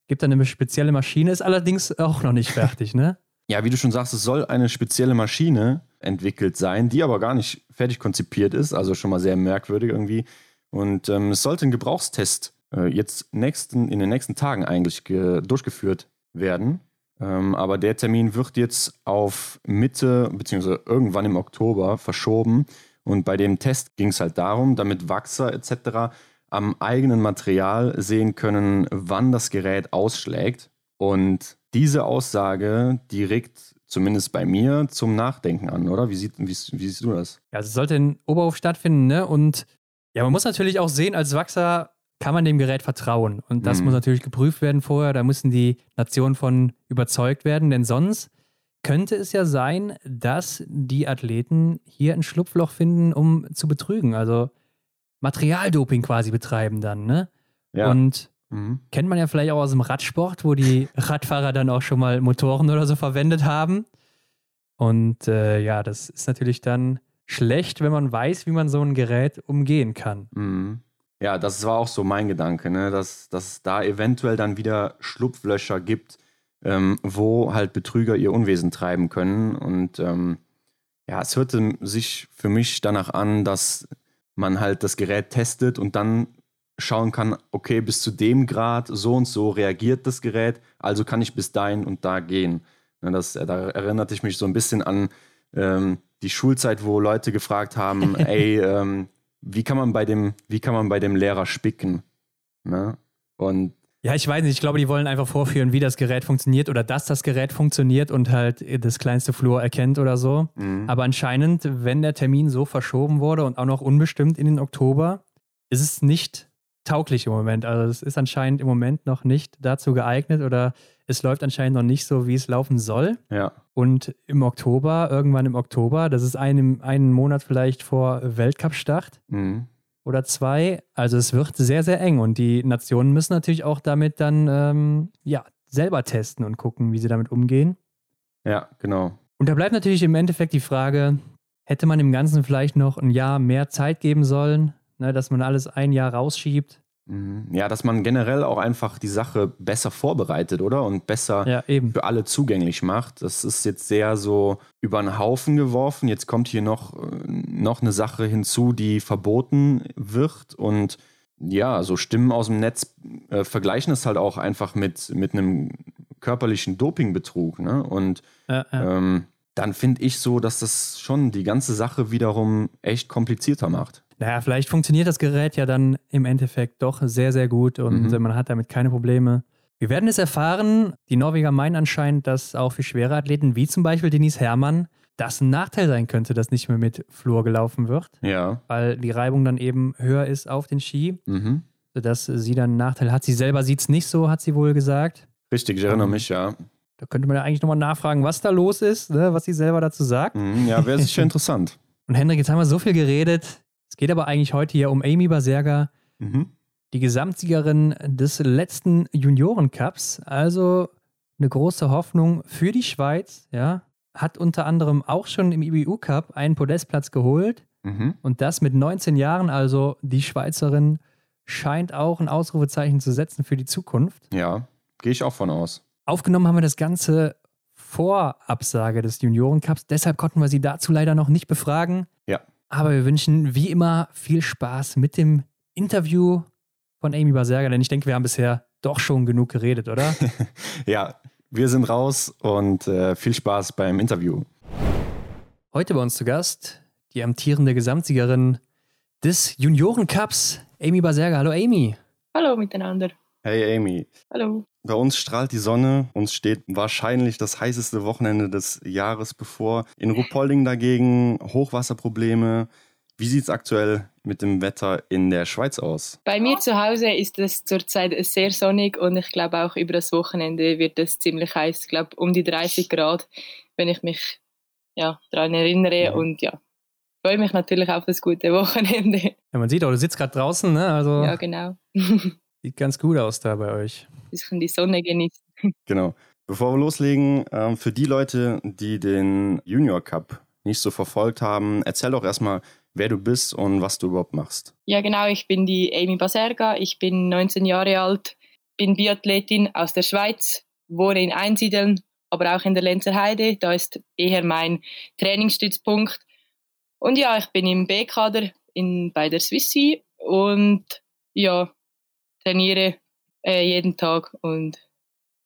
Gibt da eine spezielle Maschine, ist allerdings auch noch nicht fertig, ne? ja, wie du schon sagst, es soll eine spezielle Maschine entwickelt sein, die aber gar nicht fertig konzipiert ist, also schon mal sehr merkwürdig irgendwie. Und ähm, es sollte ein Gebrauchstest äh, jetzt nächsten, in den nächsten Tagen eigentlich durchgeführt werden. Ähm, aber der Termin wird jetzt auf Mitte bzw. irgendwann im Oktober verschoben. Und bei dem Test ging es halt darum, damit Wachser etc. am eigenen Material sehen können, wann das Gerät ausschlägt. Und diese Aussage, die regt zumindest bei mir zum Nachdenken an, oder? Wie, sieht, wie, wie siehst du das? Ja, es sollte in Oberhof stattfinden, ne? Und ja, man muss natürlich auch sehen, als Wachser kann man dem Gerät vertrauen. Und das mhm. muss natürlich geprüft werden vorher. Da müssen die Nationen von überzeugt werden, denn sonst könnte es ja sein, dass die Athleten hier ein Schlupfloch finden, um zu betrügen. Also Materialdoping quasi betreiben dann, ne? Ja. Und mhm. kennt man ja vielleicht auch aus dem Radsport, wo die Radfahrer dann auch schon mal Motoren oder so verwendet haben. Und äh, ja, das ist natürlich dann schlecht, wenn man weiß, wie man so ein Gerät umgehen kann. Mhm. Ja, das war auch so mein Gedanke, ne? dass, dass es da eventuell dann wieder Schlupflöcher gibt, ähm, wo halt Betrüger ihr Unwesen treiben können. Und ähm, ja, es hörte sich für mich danach an, dass man halt das Gerät testet und dann schauen kann, okay, bis zu dem Grad so und so reagiert das Gerät, also kann ich bis dahin und da gehen. Ne, das, da erinnerte ich mich so ein bisschen an ähm, die Schulzeit, wo Leute gefragt haben, ey, ähm, wie kann man bei dem, wie kann man bei dem Lehrer spicken? Ne? Und ja, ich weiß nicht, ich glaube, die wollen einfach vorführen, wie das Gerät funktioniert oder dass das Gerät funktioniert und halt das kleinste Flur erkennt oder so. Mhm. Aber anscheinend, wenn der Termin so verschoben wurde und auch noch unbestimmt in den Oktober, ist es nicht tauglich im Moment. Also es ist anscheinend im Moment noch nicht dazu geeignet oder es läuft anscheinend noch nicht so, wie es laufen soll. Ja. Und im Oktober, irgendwann im Oktober, das ist einen, einen Monat vielleicht vor Weltcup-Start mhm. oder zwei. Also es wird sehr, sehr eng und die Nationen müssen natürlich auch damit dann ähm, ja, selber testen und gucken, wie sie damit umgehen. Ja, genau. Und da bleibt natürlich im Endeffekt die Frage, hätte man dem Ganzen vielleicht noch ein Jahr mehr Zeit geben sollen, ne, dass man alles ein Jahr rausschiebt? Mhm. Ja, dass man generell auch einfach die Sache besser vorbereitet, oder? Und besser ja, für alle zugänglich macht. Das ist jetzt sehr so über den Haufen geworfen. Jetzt kommt hier noch, noch eine Sache hinzu, die verboten wird. Und ja, so Stimmen aus dem Netz äh, vergleichen es halt auch einfach mit, mit einem körperlichen Dopingbetrug. Ne? Und ja, ja. Ähm, dann finde ich so, dass das schon die ganze Sache wiederum echt komplizierter macht. Naja, vielleicht funktioniert das Gerät ja dann im Endeffekt doch sehr, sehr gut und mhm. man hat damit keine Probleme. Wir werden es erfahren. Die Norweger meinen anscheinend, dass auch für schwere Athleten wie zum Beispiel Denise Herrmann das ein Nachteil sein könnte, dass nicht mehr mit Flur gelaufen wird. Ja. Weil die Reibung dann eben höher ist auf den Ski, mhm. sodass sie dann einen Nachteil hat. Sie selber sieht es nicht so, hat sie wohl gesagt. Richtig, ich erinnere mich, ja. Da könnte man ja eigentlich nochmal nachfragen, was da los ist, ne, was sie selber dazu sagt. Mhm, ja, wäre sicher interessant. Und Hendrik, jetzt haben wir so viel geredet. Es geht aber eigentlich heute hier um Amy Baserga, mhm. die Gesamtsiegerin des letzten Juniorencups. Also eine große Hoffnung für die Schweiz, ja. Hat unter anderem auch schon im IBU Cup einen Podestplatz geholt. Mhm. Und das mit 19 Jahren, also die Schweizerin scheint auch ein Ausrufezeichen zu setzen für die Zukunft. Ja, gehe ich auch von aus. Aufgenommen haben wir das Ganze vor Absage des Juniorencups. Deshalb konnten wir sie dazu leider noch nicht befragen. Ja. Aber wir wünschen wie immer viel Spaß mit dem Interview von Amy Baserga, denn ich denke, wir haben bisher doch schon genug geredet, oder? ja, wir sind raus und äh, viel Spaß beim Interview. Heute bei uns zu Gast die amtierende Gesamtsiegerin des Juniorencups, Amy Baserga. Hallo Amy. Hallo miteinander. Hey Amy. Hallo. Bei uns strahlt die Sonne, uns steht wahrscheinlich das heißeste Wochenende des Jahres bevor. In Ruppolding dagegen Hochwasserprobleme. Wie sieht es aktuell mit dem Wetter in der Schweiz aus? Bei mir zu Hause ist es zurzeit sehr sonnig und ich glaube auch über das Wochenende wird es ziemlich heiß. Ich glaube um die 30 Grad, wenn ich mich ja, daran erinnere. Ja. Und ja, freue mich natürlich auf das gute Wochenende. Ja, man sieht auch, du sitzt gerade draußen, ne? Also ja, genau. Sieht ganz gut aus da bei euch. Ein bisschen die Sonne genießen. Genau. Bevor wir loslegen, ähm, für die Leute, die den Junior Cup nicht so verfolgt haben, erzähl doch erstmal, wer du bist und was du überhaupt machst. Ja, genau. Ich bin die Amy Baserga. Ich bin 19 Jahre alt, bin Biathletin aus der Schweiz, wohne in Einsiedeln, aber auch in der Lenzer Heide. Da ist eher mein Trainingsstützpunkt. Und ja, ich bin im B-Kader bei der Swissi und ja, trainiere äh, jeden Tag und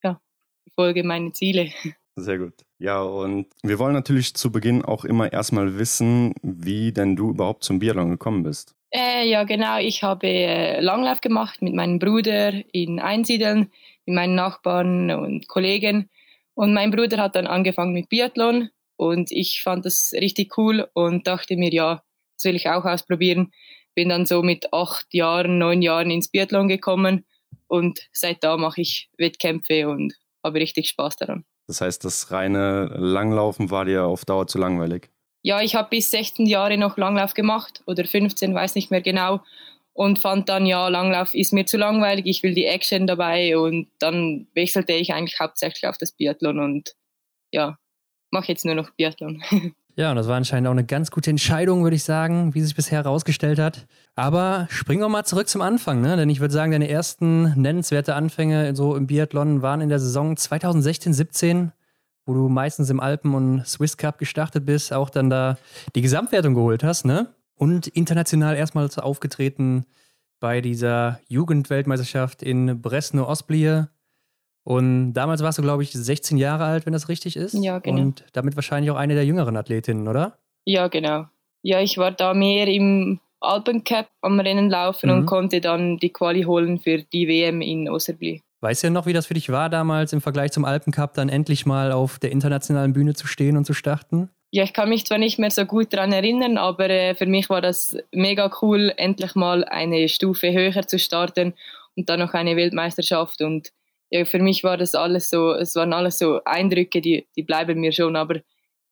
ja, verfolge meine Ziele. Sehr gut. Ja, und wir wollen natürlich zu Beginn auch immer erstmal wissen, wie denn du überhaupt zum Biathlon gekommen bist. Äh, ja, genau. Ich habe äh, Langlauf gemacht mit meinem Bruder in Einsiedeln, mit meinen Nachbarn und Kollegen. Und mein Bruder hat dann angefangen mit Biathlon und ich fand das richtig cool und dachte mir, ja, das will ich auch ausprobieren bin dann so mit acht Jahren, neun Jahren ins Biathlon gekommen und seit da mache ich Wettkämpfe und habe richtig Spaß daran. Das heißt, das reine Langlaufen war dir auf Dauer zu langweilig? Ja, ich habe bis 16 Jahre noch Langlauf gemacht oder 15, weiß nicht mehr genau und fand dann, ja, Langlauf ist mir zu langweilig, ich will die Action dabei und dann wechselte ich eigentlich hauptsächlich auf das Biathlon und ja, mache jetzt nur noch Biathlon. Ja, und das war anscheinend auch eine ganz gute Entscheidung, würde ich sagen, wie sich bisher herausgestellt hat. Aber springen wir mal zurück zum Anfang, ne? denn ich würde sagen, deine ersten nennenswerte Anfänge so im Biathlon waren in der Saison 2016, 17, wo du meistens im Alpen- und Swiss Cup gestartet bist, auch dann da die Gesamtwertung geholt hast, ne? Und international erstmals aufgetreten bei dieser Jugendweltmeisterschaft in Bresno-Ostblie und damals warst du, glaube ich, 16 Jahre alt, wenn das richtig ist. Ja, genau. Und damit wahrscheinlich auch eine der jüngeren Athletinnen, oder? Ja, genau. Ja, ich war da mehr im Alpencup am Rennen laufen mhm. und konnte dann die Quali holen für die WM in Osserbli. Weißt du ja noch, wie das für dich war damals im Vergleich zum Alpencup, dann endlich mal auf der internationalen Bühne zu stehen und zu starten? Ja, ich kann mich zwar nicht mehr so gut daran erinnern, aber äh, für mich war das mega cool, endlich mal eine Stufe höher zu starten und dann noch eine Weltmeisterschaft und ja, für mich war das alles so, es waren alles so Eindrücke, die, die bleiben mir schon, aber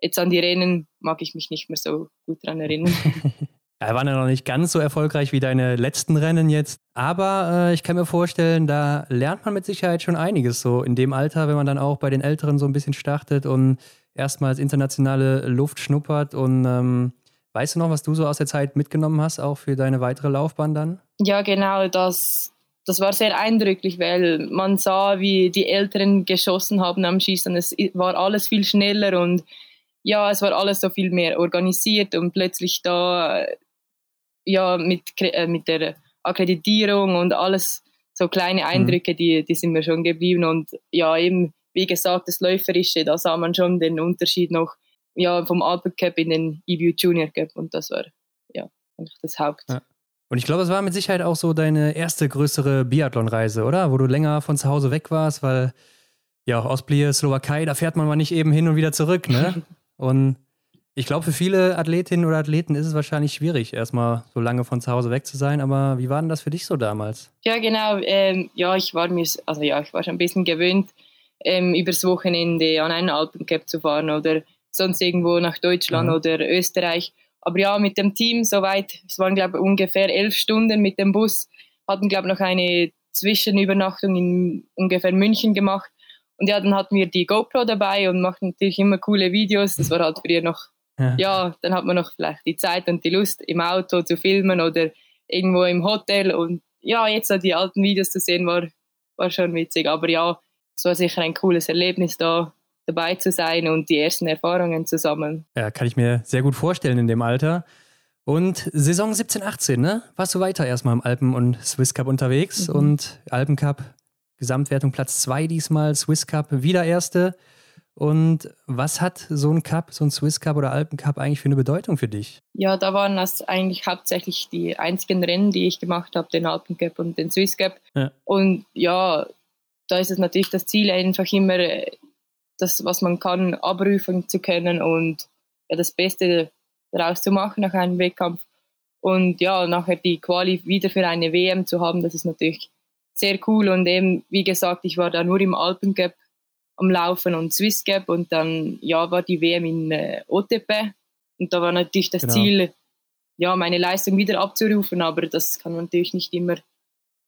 jetzt an die Rennen mag ich mich nicht mehr so gut daran erinnern. Er war ja noch nicht ganz so erfolgreich wie deine letzten Rennen jetzt. Aber äh, ich kann mir vorstellen, da lernt man mit Sicherheit schon einiges so in dem Alter, wenn man dann auch bei den Älteren so ein bisschen startet und erstmals internationale Luft schnuppert. Und ähm, weißt du noch, was du so aus der Zeit mitgenommen hast, auch für deine weitere Laufbahn dann? Ja, genau, das das war sehr eindrücklich, weil man sah, wie die Älteren geschossen haben am Schießen. Es war alles viel schneller und ja, es war alles so viel mehr organisiert und plötzlich da ja mit, äh, mit der Akkreditierung und alles so kleine mhm. Eindrücke, die, die sind mir schon geblieben und ja, eben wie gesagt, das Läuferische, da sah man schon den Unterschied noch ja, vom Alpen Cup in den EBU Junior Cup und das war ja eigentlich das Haupt. Ja. Und ich glaube, es war mit Sicherheit auch so deine erste größere Biathlon-Reise, oder? Wo du länger von zu Hause weg warst, weil ja, Ostblie, Slowakei, da fährt man mal nicht eben hin und wieder zurück, ne? Und ich glaube, für viele Athletinnen oder Athleten ist es wahrscheinlich schwierig, erstmal so lange von zu Hause weg zu sein. Aber wie war denn das für dich so damals? Ja, genau. Ähm, ja, ich war mir, also ja, ich war schon ein bisschen gewöhnt, ähm, übers Wochenende an einen Alpencap zu fahren oder sonst irgendwo nach Deutschland mhm. oder Österreich. Aber ja, mit dem Team soweit, es waren glaube ich ungefähr elf Stunden mit dem Bus, hatten glaube ich noch eine Zwischenübernachtung in ungefähr München gemacht. Und ja, dann hatten wir die GoPro dabei und machten natürlich immer coole Videos. Das war halt früher noch, ja. ja, dann hat man noch vielleicht die Zeit und die Lust im Auto zu filmen oder irgendwo im Hotel und ja, jetzt so die alten Videos zu sehen, war, war schon witzig. Aber ja, es war sicher ein cooles Erlebnis da dabei zu sein und die ersten Erfahrungen zu sammeln. Ja, kann ich mir sehr gut vorstellen in dem Alter. Und Saison 17, 18, ne? Warst du weiter erstmal im Alpen- und Swiss Cup unterwegs mhm. und Alpencup, Gesamtwertung Platz 2 diesmal, Swiss Cup wieder erste. Und was hat so ein Cup, so ein Swiss Cup oder Alpencup eigentlich für eine Bedeutung für dich? Ja, da waren das eigentlich hauptsächlich die einzigen Rennen, die ich gemacht habe, den Alpencup und den Swiss Cup. Ja. Und ja, da ist es natürlich das Ziel, einfach immer das, was man kann, abrufen zu können und ja, das Beste daraus zu machen nach einem Wettkampf. Und ja, nachher die Quali wieder für eine WM zu haben, das ist natürlich sehr cool. Und eben, wie gesagt, ich war da nur im Alpencup am Laufen und Swiss Gap und dann ja war die WM in äh, OTP und da war natürlich das genau. Ziel, ja meine Leistung wieder abzurufen, aber das kann man natürlich nicht immer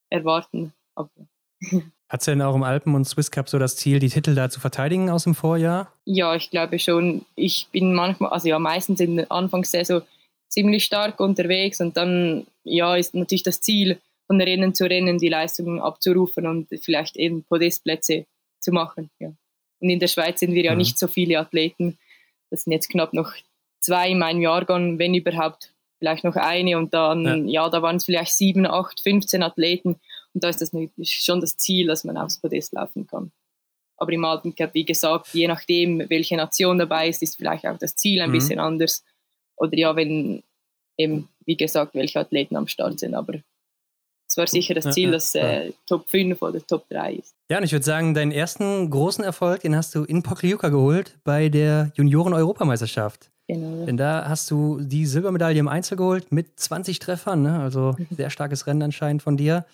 erwarten. Hat denn auch im Alpen- und Swiss Cup so das Ziel, die Titel da zu verteidigen aus dem Vorjahr? Ja, ich glaube schon. Ich bin manchmal, also ja, meistens in der Anfangssaison ziemlich stark unterwegs und dann ja ist natürlich das Ziel, von Rennen zu Rennen die Leistungen abzurufen und vielleicht eben Podestplätze zu machen. Ja. Und in der Schweiz sind wir ja mhm. nicht so viele Athleten. Das sind jetzt knapp noch zwei in meinem Jahrgang, wenn überhaupt, vielleicht noch eine. Und dann, ja, ja da waren es vielleicht sieben, acht, 15 Athleten. Und da ist das schon das Ziel, dass man aufs Podest laufen kann. Aber im Alpencup, wie gesagt, je nachdem, welche Nation dabei ist, ist vielleicht auch das Ziel ein mhm. bisschen anders. Oder ja, wenn eben, wie gesagt, welche Athleten am Start sind. Aber es war sicher das Ziel, dass äh, Top 5 oder Top 3 ist. Ja, und ich würde sagen, deinen ersten großen Erfolg, den hast du in Pokljuka geholt bei der Junioren-Europameisterschaft. Genau. Denn da hast du die Silbermedaille im Einzel geholt mit 20 Treffern, ne? also sehr starkes Rennen anscheinend von dir.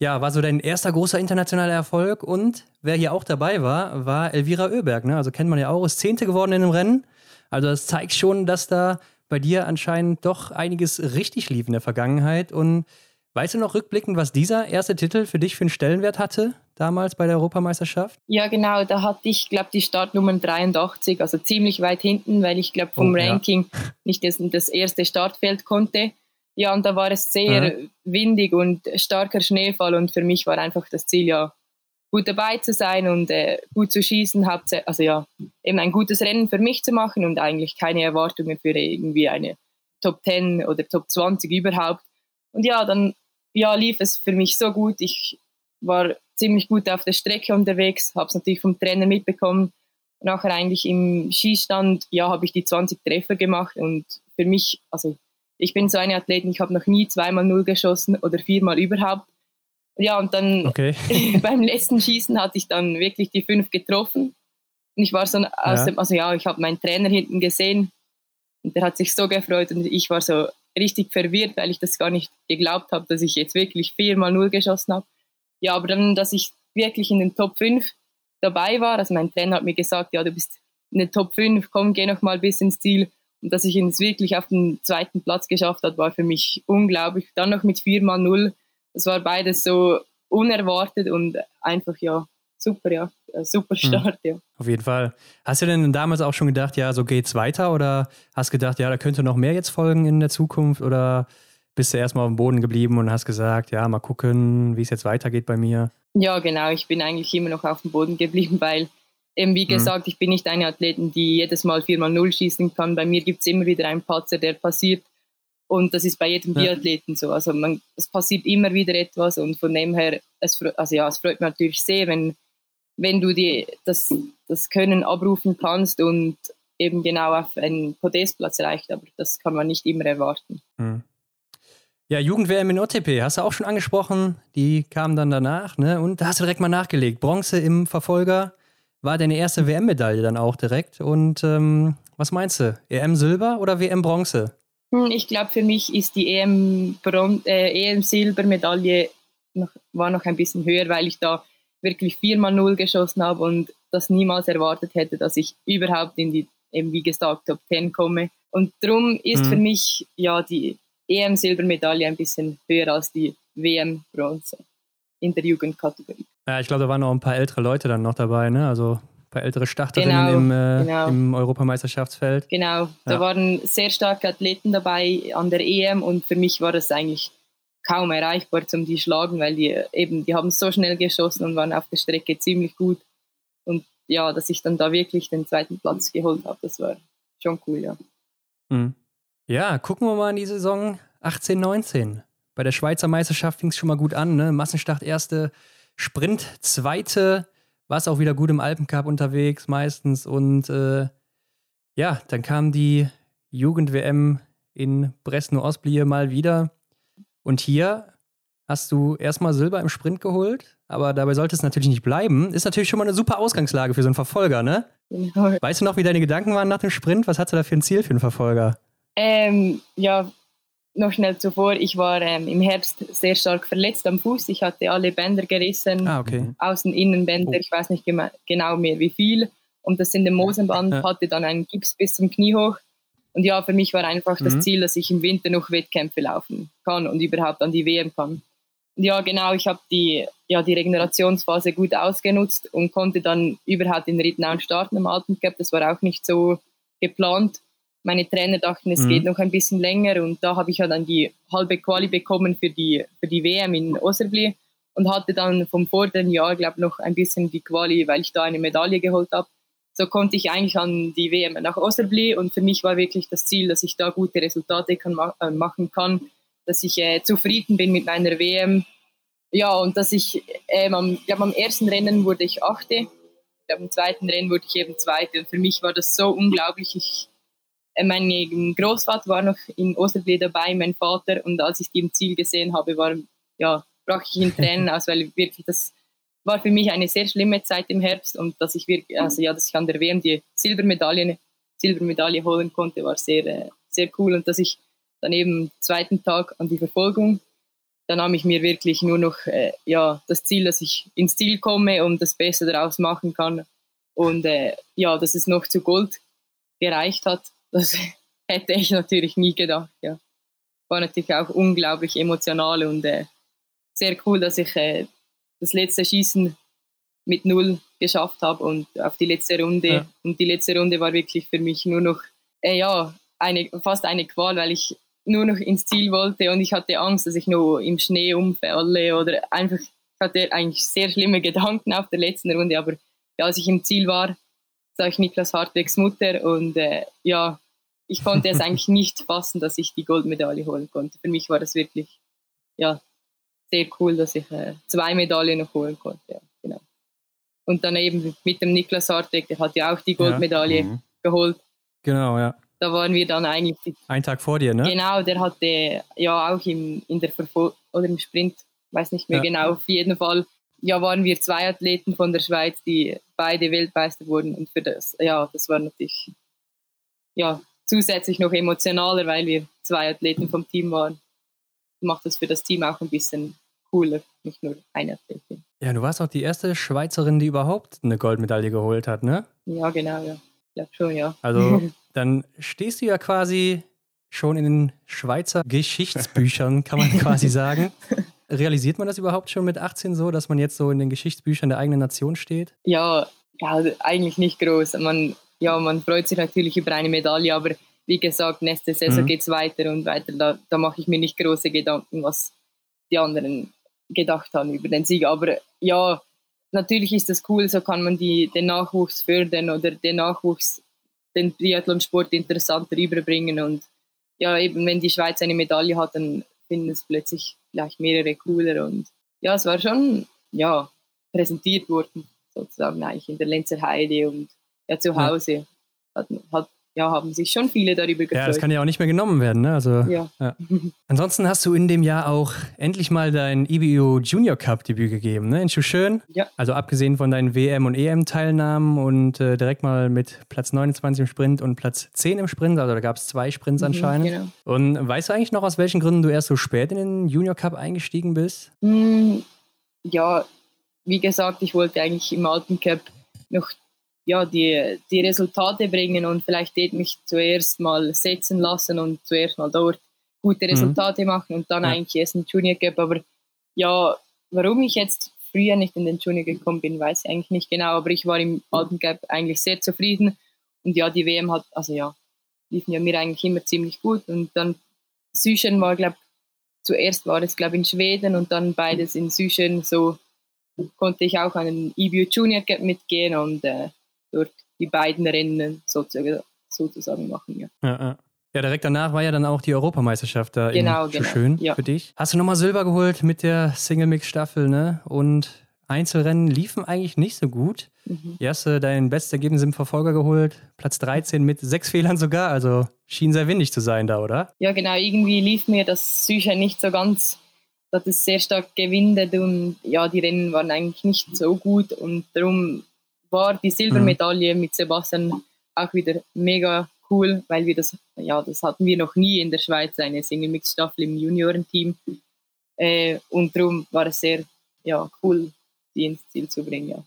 Ja, war so dein erster großer internationaler Erfolg und wer hier auch dabei war, war Elvira Oeberg, ne? also kennt man ja auch, ist Zehnte geworden in dem Rennen. Also das zeigt schon, dass da bei dir anscheinend doch einiges richtig lief in der Vergangenheit und Weißt du noch rückblickend, was dieser erste Titel für dich für einen Stellenwert hatte, damals bei der Europameisterschaft? Ja, genau, da hatte ich, glaube die Startnummer 83, also ziemlich weit hinten, weil ich glaube vom oh, Ranking ja. nicht das, das, erste Startfeld konnte. Ja, und da war es sehr ja. windig und starker Schneefall und für mich war einfach das Ziel ja, gut dabei zu sein und äh, gut zu schießen, also ja, eben ein gutes Rennen für mich zu machen und eigentlich keine Erwartungen für irgendwie eine Top 10 oder Top 20 überhaupt. Und ja, dann ja, lief es für mich so gut. Ich war ziemlich gut auf der Strecke unterwegs, habe es natürlich vom Trainer mitbekommen. Nachher eigentlich im Skistand, ja, habe ich die 20 Treffer gemacht und für mich, also ich bin so eine Athletin, ich habe noch nie zweimal null geschossen oder viermal überhaupt. Ja, und dann okay. beim letzten Schießen hatte ich dann wirklich die fünf getroffen. Und ich war so aus ja. dem, also ja, ich habe meinen Trainer hinten gesehen und der hat sich so gefreut und ich war so, richtig verwirrt, weil ich das gar nicht geglaubt habe, dass ich jetzt wirklich viermal null geschossen habe. Ja, aber dann, dass ich wirklich in den Top 5 dabei war, also mein Trainer hat mir gesagt, ja, du bist in den Top 5, komm, geh noch mal bis ins Ziel. Und dass ich es wirklich auf den zweiten Platz geschafft habe, war für mich unglaublich. Dann noch mit viermal null. Das war beides so unerwartet und einfach, ja, super, ja. Äh, super hm. Start, mhm. ja. Auf jeden Fall. Hast du denn damals auch schon gedacht, ja, so geht's weiter? Oder hast gedacht, ja, da könnte noch mehr jetzt folgen in der Zukunft? Oder bist du erstmal auf dem Boden geblieben und hast gesagt, ja, mal gucken, wie es jetzt weitergeht bei mir? Ja, genau. Ich bin eigentlich immer noch auf dem Boden geblieben, weil eben wie hm. gesagt, mhm. ich bin nicht eine Athletin, die jedes Mal 4x0 schießen kann. Bei mir gibt es immer wieder einen Patzer, der passiert. Und das ist bei jedem ja. Biathleten so. Also man, es passiert immer wieder etwas und von dem her, es, also ja, es freut mich natürlich sehr, wenn wenn du die, das, das Können abrufen kannst und eben genau auf einen Podestplatz reicht, aber das kann man nicht immer erwarten. Hm. Ja, Jugend-WM in OTP, hast du auch schon angesprochen, die kam dann danach, ne? Und da hast du direkt mal nachgelegt. Bronze im Verfolger war deine erste WM-Medaille dann auch direkt. Und ähm, was meinst du? EM Silber oder WM Bronze? Hm, ich glaube, für mich ist die EM, äh, EM Silbermedaille noch, war noch ein bisschen höher, weil ich da wirklich viermal Null geschossen habe und das niemals erwartet hätte, dass ich überhaupt in die, eben wie gesagt, Top 10 komme. Und darum ist mhm. für mich ja die EM-Silbermedaille ein bisschen höher als die WM-Bronze in der Jugendkategorie. Ja, ich glaube, da waren noch ein paar ältere Leute dann noch dabei, ne? Also ein paar ältere Starterinnen genau, im, äh, genau. im Europameisterschaftsfeld. Genau, da ja. waren sehr starke Athleten dabei an der EM und für mich war das eigentlich kaum erreichbar zum die schlagen, weil die eben, die haben so schnell geschossen und waren auf der Strecke ziemlich gut. Und ja, dass ich dann da wirklich den zweiten Platz geholt habe, das war schon cool, ja. Mhm. Ja, gucken wir mal in die Saison 18, 19. Bei der Schweizer Meisterschaft fing es schon mal gut an, ne? Massenstart erste, Sprint zweite, war es auch wieder gut im Alpencup unterwegs meistens und äh, ja, dann kam die Jugend-WM in Bresno-Osblie mal wieder. Und hier hast du erstmal Silber im Sprint geholt, aber dabei sollte es natürlich nicht bleiben. Ist natürlich schon mal eine super Ausgangslage für so einen Verfolger, ne? Genau. Weißt du noch, wie deine Gedanken waren nach dem Sprint? Was hast du da für ein Ziel für einen Verfolger? Ähm, ja, noch schnell zuvor, ich war ähm, im Herbst sehr stark verletzt am Fuß. Ich hatte alle Bänder gerissen, ah, okay. Außen-, Innenbänder, oh. ich weiß nicht genau mehr wie viel. Und das in dem Mosenband hatte dann einen Gips bis zum Knie hoch. Und ja, für mich war einfach mhm. das Ziel, dass ich im Winter noch Wettkämpfe laufen kann und überhaupt an die WM kann. Und ja, genau, ich habe die, ja, die Regenerationsphase gut ausgenutzt und konnte dann überhaupt in Rittenau starten im Alten Cup. Das war auch nicht so geplant meine Trainer dachten, es mhm. geht noch ein bisschen länger und da habe ich ja dann die halbe Quali bekommen für die, für die WM in Osserbli und hatte dann vom vorigen Jahr, glaube ich, noch ein bisschen die Quali, weil ich da eine Medaille geholt habe. So konnte ich eigentlich an die WM nach Osserbli und für mich war wirklich das Ziel, dass ich da gute Resultate kann, äh, machen kann, dass ich äh, zufrieden bin mit meiner WM. Ja, und dass ich, ähm, am, glaub, am ersten Rennen wurde ich Achte, am zweiten Rennen wurde ich eben Zweite und für mich war das so unglaublich. Ich, äh, mein Großvater war noch in Osterblee dabei, mein Vater, und als ich die im Ziel gesehen habe, war, ja, brach ich in Tränen aus, weil wirklich das war für mich eine sehr schlimme Zeit im Herbst. Und dass ich wirklich, also ja, dass ich an der WM die Silbermedaille, Silbermedaille holen konnte, war sehr, äh, sehr cool. Und dass ich dann eben zweiten Tag an die Verfolgung, da nahm ich mir wirklich nur noch äh, ja, das Ziel, dass ich ins Ziel komme und das Beste daraus machen kann. Und äh, ja, dass es noch zu Gold gereicht hat das hätte ich natürlich nie gedacht. Ja. War natürlich auch unglaublich emotional und äh, sehr cool, dass ich äh, das letzte Schießen mit Null geschafft habe und auf die letzte Runde. Ja. Und die letzte Runde war wirklich für mich nur noch, äh, ja, eine, fast eine Qual, weil ich nur noch ins Ziel wollte und ich hatte Angst, dass ich nur im Schnee umfalle oder einfach, ich hatte eigentlich sehr schlimme Gedanken auf der letzten Runde, aber ja, als ich im Ziel war, sah ich Niklas Hartwegs Mutter und äh, ja, ich konnte es eigentlich nicht fassen, dass ich die Goldmedaille holen konnte. Für mich war das wirklich ja, sehr cool, dass ich äh, zwei Medaillen noch holen konnte. Ja, genau. Und dann eben mit dem Niklas Hartweg, der hat ja auch die Goldmedaille ja. mhm. geholt. Genau, ja. Da waren wir dann eigentlich. Ein Tag vor dir, ne? Genau, der hatte ja auch im, in der Verfol oder im Sprint, weiß nicht mehr ja. genau, auf jeden Fall. Ja, waren wir zwei Athleten von der Schweiz, die beide Weltmeister wurden. Und für das, ja, das war natürlich ja, zusätzlich noch emotionaler, weil wir zwei Athleten vom Team waren. Macht das für das Team auch ein bisschen cooler, nicht nur eine Athletin. Ja, du warst auch die erste Schweizerin, die überhaupt eine Goldmedaille geholt hat, ne? Ja, genau, ja. Ich glaube schon, ja. Also, dann stehst du ja quasi schon in den Schweizer Geschichtsbüchern, kann man quasi sagen. Realisiert man das überhaupt schon mit 18 so, dass man jetzt so in den Geschichtsbüchern der eigenen Nation steht? Ja, ja eigentlich nicht groß. Man ja, man freut sich natürlich über eine Medaille, aber wie gesagt, nächste Saison mhm. geht es weiter und weiter. Da, da mache ich mir nicht große Gedanken, was die anderen gedacht haben über den Sieg. Aber ja, natürlich ist das cool, so kann man die, den Nachwuchs fördern oder den Nachwuchs, den Triathlonsport interessanter überbringen. Und ja, eben wenn die Schweiz eine Medaille hat, dann finden es plötzlich gleich mehrere cooler. Und ja, es war schon ja, präsentiert worden, sozusagen eigentlich in der Lenzer Heide und ja, zu Hause. Ja. Hat, hat, ja, haben sich schon viele darüber gefreut. Ja, das kann ja auch nicht mehr genommen werden. Ne? Also, ja. ja. Ansonsten hast du in dem Jahr auch endlich mal dein IBU Junior Cup Debüt gegeben, ne? in Schuschön. Ja. Also abgesehen von deinen WM- und EM-Teilnahmen und äh, direkt mal mit Platz 29 im Sprint und Platz 10 im Sprint. Also da gab es zwei Sprints mhm, anscheinend. Genau. Und weißt du eigentlich noch, aus welchen Gründen du erst so spät in den Junior Cup eingestiegen bist? Mm, ja, wie gesagt, ich wollte eigentlich im alten Cup noch ja, die, die Resultate bringen und vielleicht dort mich zuerst mal setzen lassen und zuerst mal dort gute mhm. Resultate mhm. machen und dann ja. eigentlich erst in Junior Cup. Aber ja, warum ich jetzt früher nicht in den Junior gekommen bin, weiß ich eigentlich nicht genau. Aber ich war im Alten Cup eigentlich sehr zufrieden. Und ja, die WM hat, also ja, liefen ja mir eigentlich immer ziemlich gut. Und dann Süchen war, glaube zuerst war es, glaube ich, in Schweden und dann beides in Süchen. So konnte ich auch an den EBU Junior Cup mitgehen und äh, dort die beiden Rennen sozusagen, sozusagen machen. Ja. Ja, ja. ja, direkt danach war ja dann auch die Europameisterschaft da Genau, in genau, schön ja. für dich. Hast du nochmal Silber geholt mit der Single Mix Staffel, ne? Und Einzelrennen liefen eigentlich nicht so gut. Mhm. Hast du dein bestes Ergebnis im Verfolger geholt, Platz 13 mit sechs Fehlern sogar, also schien sehr windig zu sein da, oder? ja, genau, irgendwie lief mir das Sücher nicht so ganz, dass es sehr stark gewindet und ja, die Rennen waren eigentlich nicht so gut und darum war die Silbermedaille mit Sebastian auch wieder mega cool, weil wir das, ja, das hatten wir noch nie in der Schweiz, eine Single-Mix-Staffel im Juniorenteam äh, und darum war es sehr ja, cool, die ins Ziel zu bringen, ja.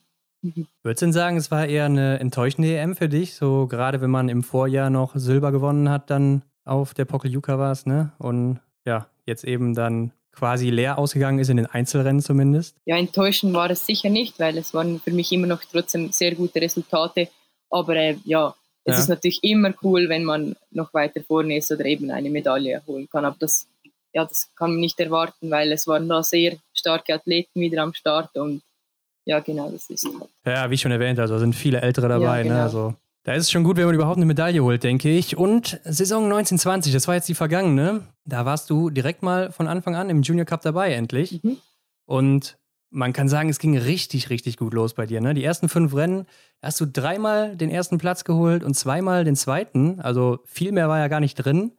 Würdest du denn sagen, es war eher eine enttäuschende EM für dich? So gerade wenn man im Vorjahr noch Silber gewonnen hat, dann auf der Pokeljuka war es, ne? Und ja, jetzt eben dann quasi leer ausgegangen ist in den Einzelrennen zumindest. ja, enttäuschend war es sicher nicht, weil es waren für mich immer noch trotzdem sehr gute Resultate. Aber äh, ja, es Ja. ist natürlich immer cool, wenn man noch weiter vorne ist oder eben eine Medaille holen kann. Aber das, ja, das kann man nicht erwarten, weil es waren da sehr starke Athleten wieder am Start und ja, genau, das ist. Ja, wie schon erwähnt, also sind viele Ältere dabei. Ja, ne? genau. Also, da ist es schon gut, wenn man überhaupt eine Medaille holt, denke ich. Und Saison 1920, das war jetzt die vergangene. Da warst du direkt mal von Anfang an im Junior Cup dabei, endlich. Mhm. Und man kann sagen, es ging richtig, richtig gut los bei dir. Ne? Die ersten fünf Rennen hast du dreimal den ersten Platz geholt und zweimal den zweiten. Also viel mehr war ja gar nicht drin.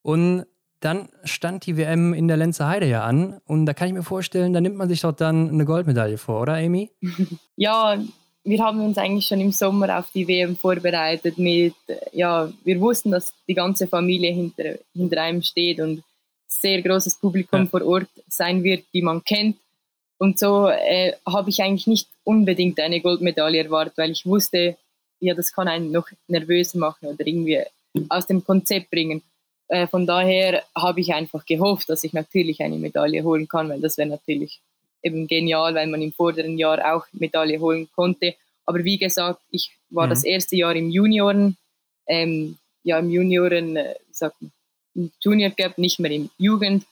Und dann stand die WM in der Lenzer Heide ja an. Und da kann ich mir vorstellen, da nimmt man sich doch dann eine Goldmedaille vor, oder Amy? ja, wir haben uns eigentlich schon im Sommer auf die WM vorbereitet mit, ja, wir wussten, dass die ganze Familie hinter, hinter einem steht und sehr großes Publikum Ja. vor Ort sein wird, die man kennt. Und so äh, habe ich eigentlich nicht unbedingt eine Goldmedaille erwartet, weil ich wusste, ja, das kann einen noch nervöser machen oder irgendwie aus dem Konzept bringen. Äh, von daher habe ich einfach gehofft, dass ich natürlich eine Medaille holen kann, weil das wäre natürlich eben genial, weil man im vorderen Jahr auch Medaille holen konnte. Aber wie gesagt, ich war Mhm. das erste Jahr im Junioren, ähm, ja im Junioren, äh, wie sagt man, im Junior Cup, nicht mehr im Jugend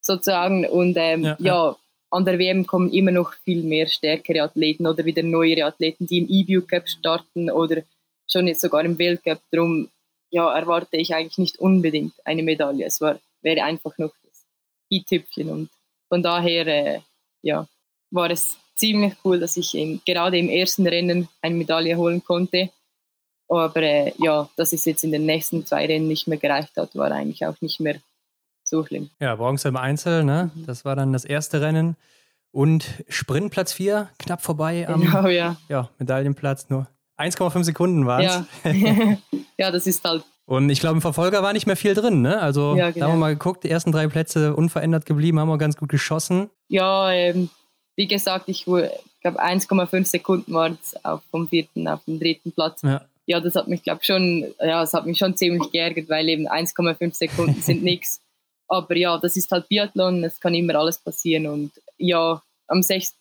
sozusagen. Und ähm, Ja, ja, ja. an der WM kommen immer noch viel mehr stärkere Athleten oder wieder neuere Athleten, die im EBU Cup starten oder schon jetzt sogar im Weltcup. Darum ja, erwarte ich eigentlich nicht unbedingt eine Medaille. Es war, wäre einfach noch das i-Tüpfchen. Und von daher äh, ja, war es ziemlich cool, dass ich im, gerade im ersten Rennen eine Medaille holen konnte. Aber äh, ja, dass es jetzt in den nächsten zwei Rennen nicht mehr gereicht hat, war eigentlich auch nicht mehr so schlimm. Ja, Bronze im Einzel, ne? Mhm. Das war dann das erste Rennen. Und Sprintplatz 4, knapp vorbei am Genau, ja. ja, Medaillenplatz. Nur 1,5 Sekunden waren es. Ja. ja, das ist halt, Und ich glaube, im Verfolger war nicht mehr viel drin, ne? Also Ja, da genau. haben wir mal geguckt, die ersten drei Plätze unverändert geblieben, haben wir ganz gut geschossen. ja, ähm, wie gesagt, ich glaube 1,5 Sekunden war es auf vom vierten auf den dritten Platz. Ja. Ja, das hat mich, glaube schon, ja, das hat mich schon ziemlich geärgert, weil eben 1,5 Sekunden sind nichts. Aber ja, das ist halt Biathlon, es kann immer alles passieren. Und ja, am 6.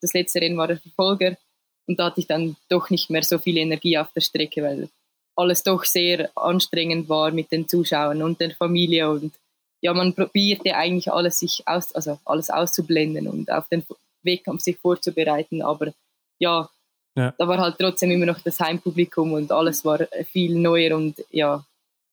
das letzte Rennen war der Verfolger und da hatte ich dann doch nicht mehr so viel Energie auf der Strecke, weil alles doch sehr anstrengend war mit den Zuschauern und der Familie und ja, man probierte eigentlich alles sich aus, also alles auszublenden und auf den Wettkampf sich vorzubereiten, aber ja, Ja. da war halt trotzdem immer noch das Heimpublikum und alles war viel neuer und ja,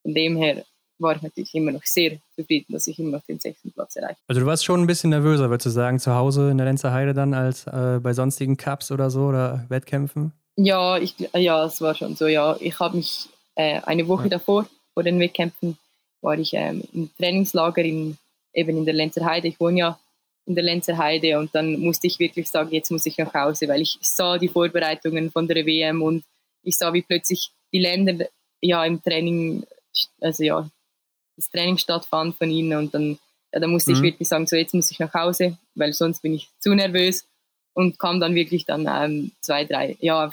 von dem her war ich natürlich immer noch sehr zufrieden, dass ich immer noch den sechsten Platz erreicht. Also du warst schon ein bisschen nervöser, würdest du sagen, zu Hause in der Lenzer Heide dann als äh, bei sonstigen Cups oder so oder Wettkämpfen? Ja, ich, ja, es war schon so. Ja, ich habe mich äh, eine Woche Ja. davor, vor den Wettkämpfen, war ich ähm, im Trainingslager in, eben in der Lenzer Heide. Ich wohne ja in der Lenzer Heide und dann musste ich wirklich sagen, jetzt muss ich nach Hause, weil ich sah die Vorbereitungen von der WM und ich sah, wie plötzlich die Länder ja im Training, also ja, das Training stattfand von ihnen und dann, ja, da musste ich Mhm. wirklich sagen, so jetzt muss ich nach Hause, weil sonst bin ich zu nervös und kam dann wirklich dann ähm, zwei, drei, ja,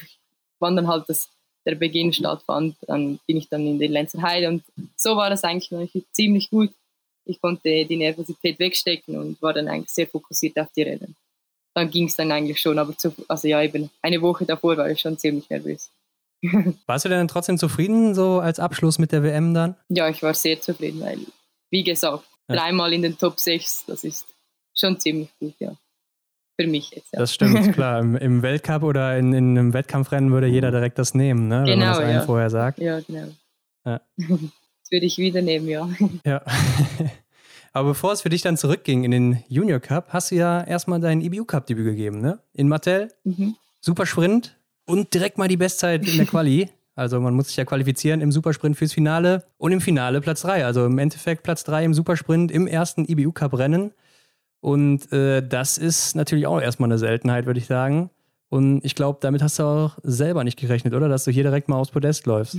wann dann halt das, der Beginn stattfand, dann bin ich dann in den Lenzer Heide und so war das eigentlich noch ziemlich gut. Ich konnte die Nervosität wegstecken und war dann eigentlich sehr fokussiert auf die Rennen. Dann ging es dann eigentlich schon, aber zu, also ja, eben eine Woche davor war ich schon ziemlich nervös. Warst du denn trotzdem zufrieden, so als Abschluss mit der WM dann? Ja, ich war sehr zufrieden, weil, wie gesagt, ja. dreimal in den Top 6, das ist schon ziemlich gut, ja. Für mich jetzt. Ja. Das stimmt, klar. Im, Im, Weltcup oder in, in, einem Wettkampfrennen würde jeder direkt das nehmen, ne? wenn genau, man das einem ja. vorher sagt. Ja, genau. Ja. Das würde ich wieder nehmen, ja. Ja. Aber bevor es für dich dann zurückging in den Junior Cup, hast du ja erstmal dein EBU Cup Debüt gegeben, ne? In Mattel. Mhm. Super Sprint und direkt mal die Bestzeit in der Quali. Also man muss sich ja qualifizieren im Supersprint fürs Finale und im Finale Platz 3. Also im Endeffekt Platz 3 im Supersprint im ersten EBU Cup Rennen. Und äh, das ist natürlich auch erstmal eine Seltenheit, würde ich sagen. Und ich glaube, damit hast du auch selber nicht gerechnet, oder? Dass du hier direkt mal aufs Podest läufst.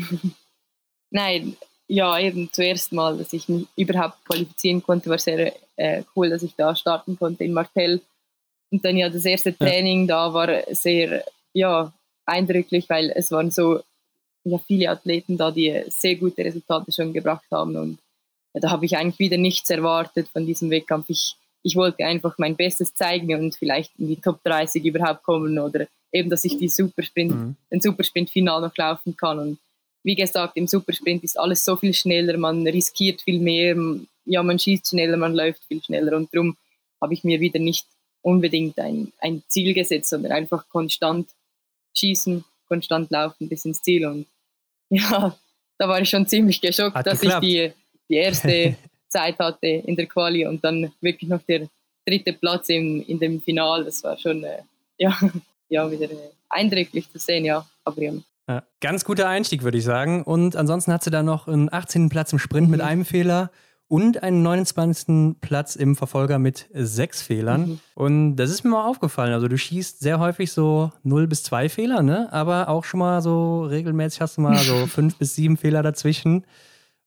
Nein, ja, eben zuerst mal, dass ich mich überhaupt qualifizieren konnte, war sehr äh, cool, dass ich da starten konnte in Martell. Und dann ja, das erste Training ja. da war sehr, ja, eindrücklich, weil es waren so ja, viele Athleten da, die sehr gute Resultate schon gebracht haben. Und ja, da habe ich eigentlich wieder nichts erwartet von diesem Wettkampf. Ich, ich wollte einfach mein Bestes zeigen und vielleicht in die Top 30 überhaupt kommen oder eben, dass ich die Supersprint, mhm. den Supersprint-Final noch laufen kann. Und wie gesagt, im Supersprint ist alles so viel schneller, man riskiert viel mehr, ja, man schießt schneller, man läuft viel schneller und darum habe ich mir wieder nicht unbedingt ein, ein Ziel gesetzt, sondern einfach konstant schießen, konstant laufen bis ins Ziel und ja, da war ich schon ziemlich geschockt, Hat dass geklappt. ich die, die erste Zeit hatte in der Quali und dann wirklich noch der dritte Platz im, in dem Final, das war schon äh, ja, ja, wieder äh, eindrücklich zu sehen, ja, aber ja, ja, ganz guter Einstieg, würde ich sagen. Und ansonsten hat sie da noch einen 18. Platz im Sprint mhm. mit einem Fehler und einen 29. Platz im Verfolger mit sechs Fehlern. Mhm. Und das ist mir mal aufgefallen. Also du schießt sehr häufig so 0 bis 2 Fehler, ne? Aber auch schon mal so regelmäßig hast du mal so 5 bis 7 Fehler dazwischen.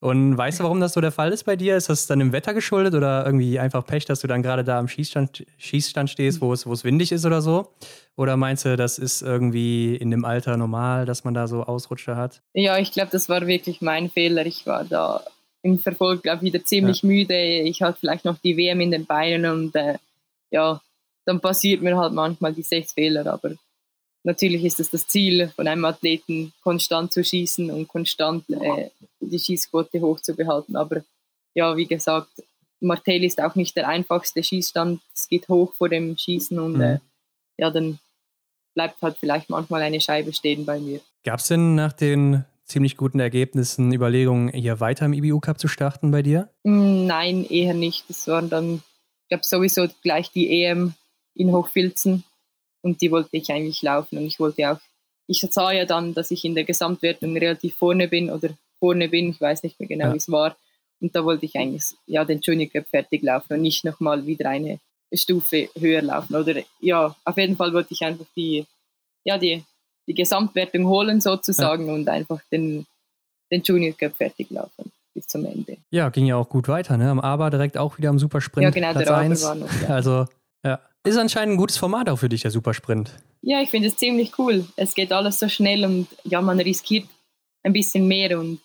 Und weißt du, warum das so der Fall ist bei dir? Ist das dann im Wetter geschuldet oder irgendwie einfach Pech, dass du dann gerade da am Schießstand, Schießstand stehst, wo es, wo es windig ist oder so? Oder meinst du, das ist irgendwie in dem Alter normal, dass man da so Ausrutscher hat? Ja, ich glaube, das war wirklich mein Fehler. Ich war da im Verfolg, glaube wieder ziemlich ja. müde. Ich hatte vielleicht noch die WM in den Beinen und äh, ja, dann passiert mir halt manchmal die sechs Fehler, aber natürlich ist es das Ziel von einem Athleten, konstant zu schießen und konstant äh, die Schießquote hochzubehalten. Aber ja, wie gesagt, Martell ist auch nicht der einfachste Schießstand. Es geht hoch vor dem Schießen und mhm. äh, ja, dann bleibt halt vielleicht manchmal eine Scheibe stehen bei mir. Gab es denn nach den ziemlich guten Ergebnissen Überlegungen, hier weiter im IBU Cup zu starten bei dir? Mm, nein, eher nicht. Das waren dann, ich glaube, sowieso gleich die EM in Hochfilzen und die wollte ich eigentlich laufen und ich wollte auch, ich sah ja dann, dass ich in der Gesamtwertung relativ vorne bin oder vorne bin, ich weiß nicht mehr genau, ja. wie es war und da wollte ich eigentlich ja den Junior Cup fertig laufen und nicht nochmal wieder eine Stufe höher laufen oder ja, auf jeden Fall wollte ich einfach die, ja, die, die Gesamtwertung holen sozusagen ja. und einfach den, den Junior Cup fertig laufen bis zum Ende. Ja, ging ja auch gut weiter, ne? Am Aber direkt auch wieder am Supersprint. Ja, genau, Platz der Aber war noch, ja. Also, ja, ist anscheinend ein gutes Format auch für dich, der Supersprint. Ja, ich finde es ziemlich cool. Es geht alles so schnell und ja, man riskiert ein bisschen mehr und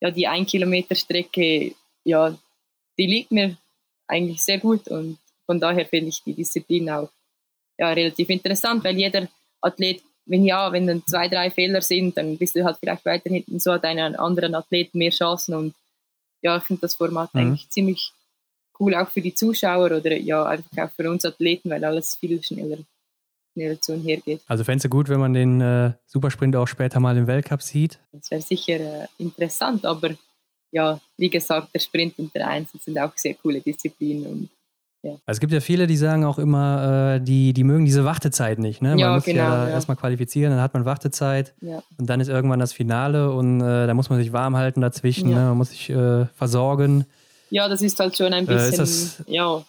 ja, die 1 Kilometer Strecke, ja, die liegt mir eigentlich sehr gut und von daher finde ich die Disziplin auch ja, relativ interessant, weil jeder Athlet, wenn ja, wenn dann zwei, drei Fehler sind, dann bist du halt vielleicht weiter hinten, so hat einen anderen Athlet mehr Chancen und ja, ich finde das Format mhm. eigentlich ziemlich cool auch für die Zuschauer oder ja, einfach auch für uns Athleten, weil alles viel schneller, schneller zu und her geht. Also fändest du gut, wenn man den äh, Supersprint auch später mal im Weltcup sieht? Das wäre sicher äh, interessant, aber ja, wie gesagt, der Sprint und der Einzel sind auch sehr coole Disziplinen und ja. Also es gibt ja viele, die sagen auch immer, äh, die, die mögen diese Wartezeit nicht. Ne? Man ja, muss genau, ja, ja. erstmal qualifizieren, dann hat man Wartezeit ja. und dann ist irgendwann das Finale und äh, da muss man sich warm halten dazwischen, ne? man muss sich äh, versorgen. Ja, das ist halt schon ein äh, bisschen, das, ja,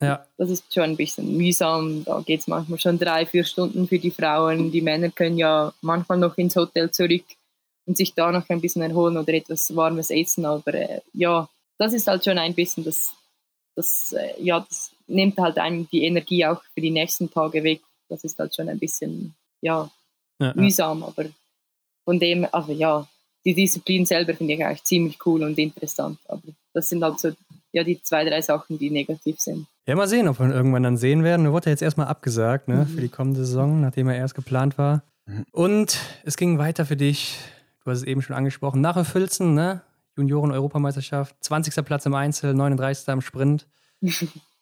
ja. Das ist schon ein bisschen mühsam. Da geht es manchmal schon drei, vier Stunden für die Frauen. Die Männer können ja manchmal noch ins Hotel zurück und sich da noch ein bisschen erholen oder etwas Warmes essen. Aber äh, ja, das ist halt schon ein bisschen das, das, äh, ja, das nimmt halt einem die Energie auch für die nächsten Tage weg. Das ist halt schon ein bisschen, ja, ja mühsam. Ja. Aber von dem, also ja, die Disziplin selber finde ich eigentlich ziemlich cool und interessant. Aber das sind halt so ja, die zwei, drei Sachen, die negativ sind. Ja, mal sehen, ob wir ihn irgendwann dann sehen werden. Er wurde jetzt erstmal abgesagt ne, mhm. für die kommende Saison, nachdem er erst geplant war. Und es ging weiter für dich. Du hast es eben schon angesprochen. Nach Filzen, ne? Junioren-Europameisterschaft, 20. Platz im Einzel, 39. im Sprint.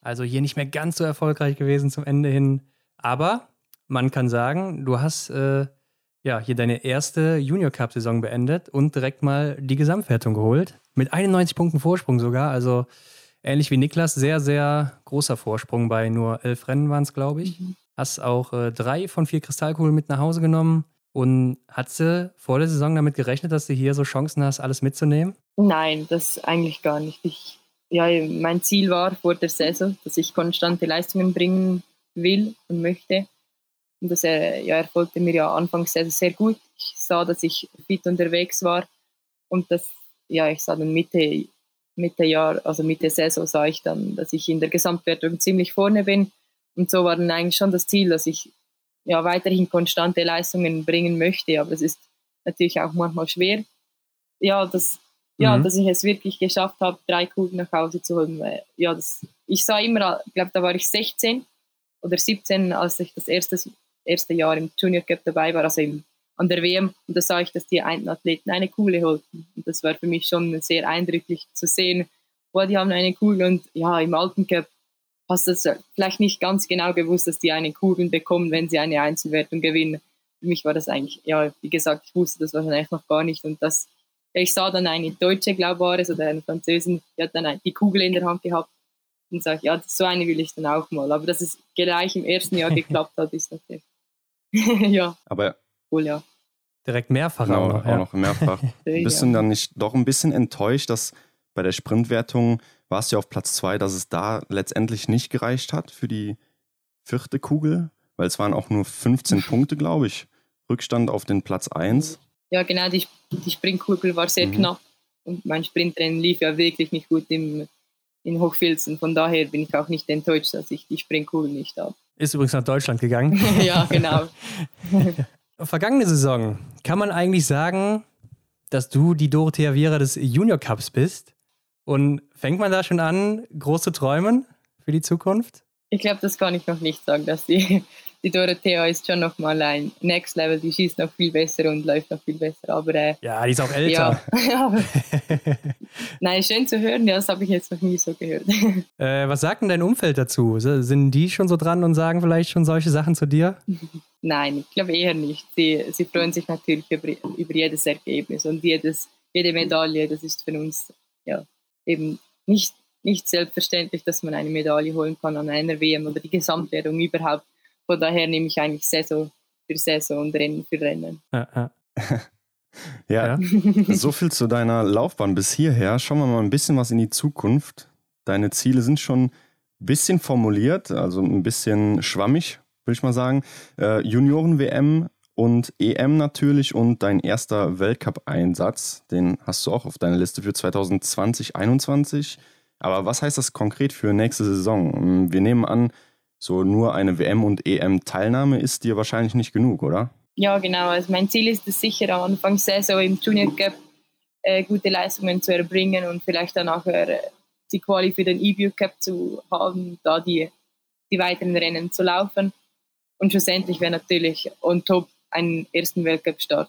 Also hier nicht mehr ganz so erfolgreich gewesen zum Ende hin. Aber man kann sagen, du hast äh, ja hier deine erste Junior Cup-Saison beendet und direkt mal die Gesamtwertung geholt. Mit 91 Punkten Vorsprung sogar. Also ähnlich wie Niklas, sehr, sehr großer Vorsprung bei nur elf Rennen waren es, glaube ich. Mhm. Hast auch äh, drei von vier Kristallkugeln mit nach Hause genommen. Und hat sie vor der Saison damit gerechnet, dass du hier so Chancen hast, alles mitzunehmen? Nein, das eigentlich gar nicht. Ich, ja, mein Ziel war vor der Saison, dass ich konstante Leistungen bringen will und möchte. Und das äh, ja, erfolgte mir ja anfangs sehr, sehr gut. Ich sah, dass ich fit unterwegs war und das, ja, ich sah dann Mitte, Mitte Jahr, also Mitte Saison sah ich dann, dass ich in der Gesamtwertung ziemlich vorne bin. Und so war dann eigentlich schon das Ziel, dass ich ja, weiterhin konstante Leistungen bringen möchte. Aber es ist natürlich auch manchmal schwer. Ja, das, ja, mhm. dass ich es wirklich geschafft habe, drei Kugeln nach Hause zu holen. Ja, das, ich sah immer, ich glaube, da war ich 16 oder 17, als ich das erste, erste Jahr im Junior Cup dabei war, also im, an der WM. Und da sah ich, dass die einen Athleten eine Kugel holten. Und das war für mich schon sehr eindrücklich zu sehen. Boah, die haben eine Kugel und ja, im alten Cup hast du vielleicht nicht ganz genau gewusst, dass die eine Kugel bekommen, wenn sie eine Einzelwertung gewinnen. Für mich war das eigentlich, ja, wie gesagt, ich wusste das wahrscheinlich noch gar nicht. Und das, ich sah dann eine Deutsche, glaube war es, oder eine Französin, die hat dann die Kugel in der Hand gehabt und sage, ja, so eine will ich dann auch mal. Aber dass es gleich im ersten Jahr geklappt hat, ist natürlich, ja. Aber cool, ja. Direkt mehrfach genau, auch noch. Ja. Auch noch mehrfach. Bist du dann nicht doch ein bisschen enttäuscht, dass bei der Sprintwertung warst du ja auf Platz zwei, dass es da letztendlich nicht gereicht hat für die vierte Kugel, weil es waren auch nur 15 Punkte, glaube ich, Rückstand auf den Platz 1. Ja, genau, die, die Sprintkugel war sehr mhm. knapp und mein Sprintrennen lief ja wirklich nicht gut im, in Hochfilzen. Von daher bin ich auch nicht enttäuscht, dass ich die Sprintkugel nicht habe. Ist übrigens nach Deutschland gegangen. ja, genau. Vergangene Saison, kann man eigentlich sagen, dass du die Dorothea Viera des Junior Cups bist? Und fängt man da schon an, große träumen für die Zukunft? Ich glaube, das kann ich noch nicht sagen, dass die, die Dorothea ist schon noch mal ein Next Level, die schießt noch viel besser und läuft noch viel besser. Aber äh, ja, die ist auch älter. Ja, Nein, schön zu hören, das habe ich jetzt noch nie so gehört. Äh, was sagt denn dein Umfeld dazu? Sind die schon so dran und sagen vielleicht schon solche Sachen zu dir? Nein, ich glaube eher nicht. Sie, sie freuen sich natürlich über, über jedes Ergebnis und jedes, jede Medaille. Das ist für uns ja, eben nicht, nicht selbstverständlich, dass man eine Medaille holen kann an einer WM oder die Gesamtwertung überhaupt. Von daher nehme ich eigentlich Saison für Saison und Rennen für Rennen. Ja, ja. ja, so viel zu deiner Laufbahn bis hierher. Schauen wir mal ein bisschen was in die Zukunft. Deine Ziele sind schon ein bisschen formuliert, also ein bisschen schwammig, würde ich mal sagen. Äh, Junioren-WM und EM natürlich und dein erster Weltcup-Einsatz, den hast du auch auf deiner Liste für 2020, 2021. Aber was heißt das konkret für nächste Saison? Wir nehmen an, so nur eine WM- und EM-Teilnahme ist dir wahrscheinlich nicht genug, oder? Ja, genau. Also mein Ziel ist es sicher, am Anfang Saison im Junior Cup äh, gute Leistungen zu erbringen und vielleicht dann auch äh, die Quali für den EBU Cup zu haben, da die, die weiteren Rennen zu laufen. Und schlussendlich wäre natürlich on top einen ersten Weltcup-Start.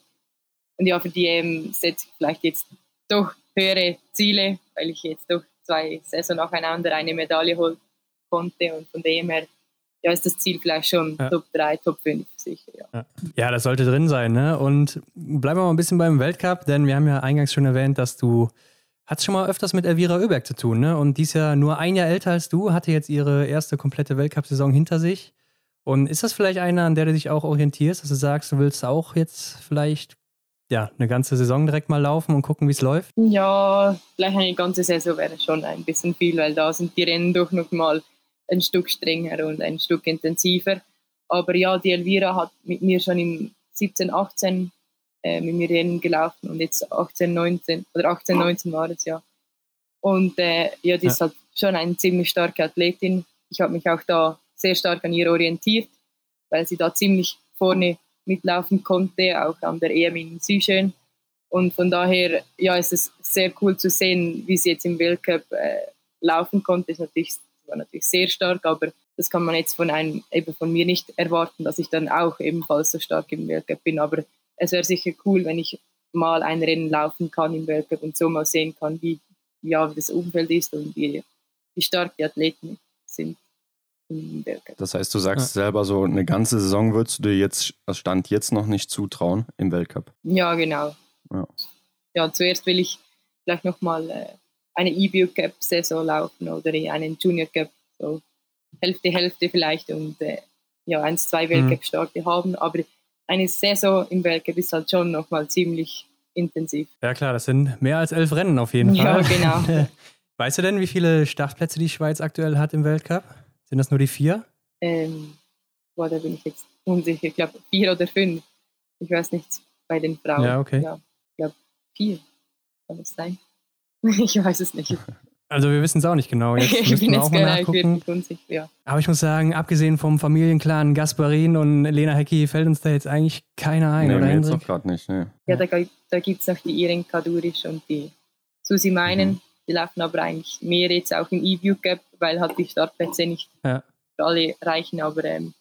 Und ja, für die EM setze ich vielleicht jetzt doch höhere Ziele, weil ich jetzt doch zwei Saison nacheinander eine Medaille holen konnte und von dem her ja, ist das Ziel vielleicht schon ja. Top 3, Top 5 sicher. Ja. ja, das sollte drin sein. Ne? Und bleiben wir mal ein bisschen beim Weltcup, denn wir haben ja eingangs schon erwähnt, dass du hat schon mal öfters mit Elvira Oeberg zu tun, ne? Und die ist ja nur ein Jahr älter als du, hatte jetzt ihre erste komplette Weltcup-Saison hinter sich. Und ist das vielleicht einer, an der du dich auch orientierst, dass du sagst, du willst auch jetzt vielleicht ja, eine ganze Saison direkt mal laufen und gucken, wie es läuft? Ja, vielleicht eine ganze Saison wäre schon ein bisschen viel, weil da sind die Rennen doch noch mal ein Stück strenger und ein Stück intensiver. Aber ja, die Elvira hat mit mir schon im 17, 18 äh, mit mir Rennen gelaufen und jetzt 18, 19 oder 18, 19 war es ja. Und äh, ja, die ist halt schon eine ziemlich starke Athletin. Ich habe mich auch da sehr stark an ihr orientiert, weil sie da ziemlich vorne mitlaufen konnte, auch an der EM in Südschön. Und von daher ja, ist es sehr cool zu sehen, wie sie jetzt im Weltcup äh, laufen konnte. Das natürlich, war natürlich sehr stark, aber das kann man jetzt von, einem, eben von mir nicht erwarten, dass ich dann auch ebenfalls so stark im Weltcup bin. Aber es wäre sicher cool, wenn ich mal ein Rennen laufen kann im Weltcup und so mal sehen kann, wie, ja, wie das Umfeld ist und wie, wie stark die Athleten sind im Weltcup. Das heißt, du sagst ja. selber so, eine ganze Saison würdest du dir jetzt, das Stand jetzt noch nicht zutrauen im Weltcup. Ja, genau. Ja, ja zuerst will ich vielleicht nochmal äh, eine EBU Cup Saison laufen oder einen Junior Cup, so Hälfte, Hälfte vielleicht und äh, ja, eins, zwei Weltcup-Starte mhm. haben, aber eine Saison im Weltcup ist halt schon nochmal ziemlich intensiv. Ja klar, das sind mehr als elf Rennen auf jeden Fall. Ja, genau. weißt du denn, wie viele Startplätze die Schweiz aktuell hat im Weltcup? Sind das nur die vier? Ähm, boah, da bin ich jetzt unsicher. Ich glaube vier oder fünf. Ich weiß nicht, bei den Frauen. Ja, okay. Ja, ich glaube vier. Kann das sein? ich weiß es nicht. Also wir wissen es auch nicht genau. Jetzt ich bin jetzt gar nicht unsicher, ja. Aber ich muss sagen, abgesehen vom Familienclan Gasparin und Lena Hecki fällt uns da jetzt eigentlich keiner ein, nee, oder Hendrik? jetzt gerade nicht, ne. Ja, da, da gibt es noch die Iren Kadurisch und die Susi Meinen. Mhm. Die laufen aber eigentlich mehr jetzt auch im E-View Gap, weil halt die Startplätze nicht ja. für alle reichen. Aber ähm,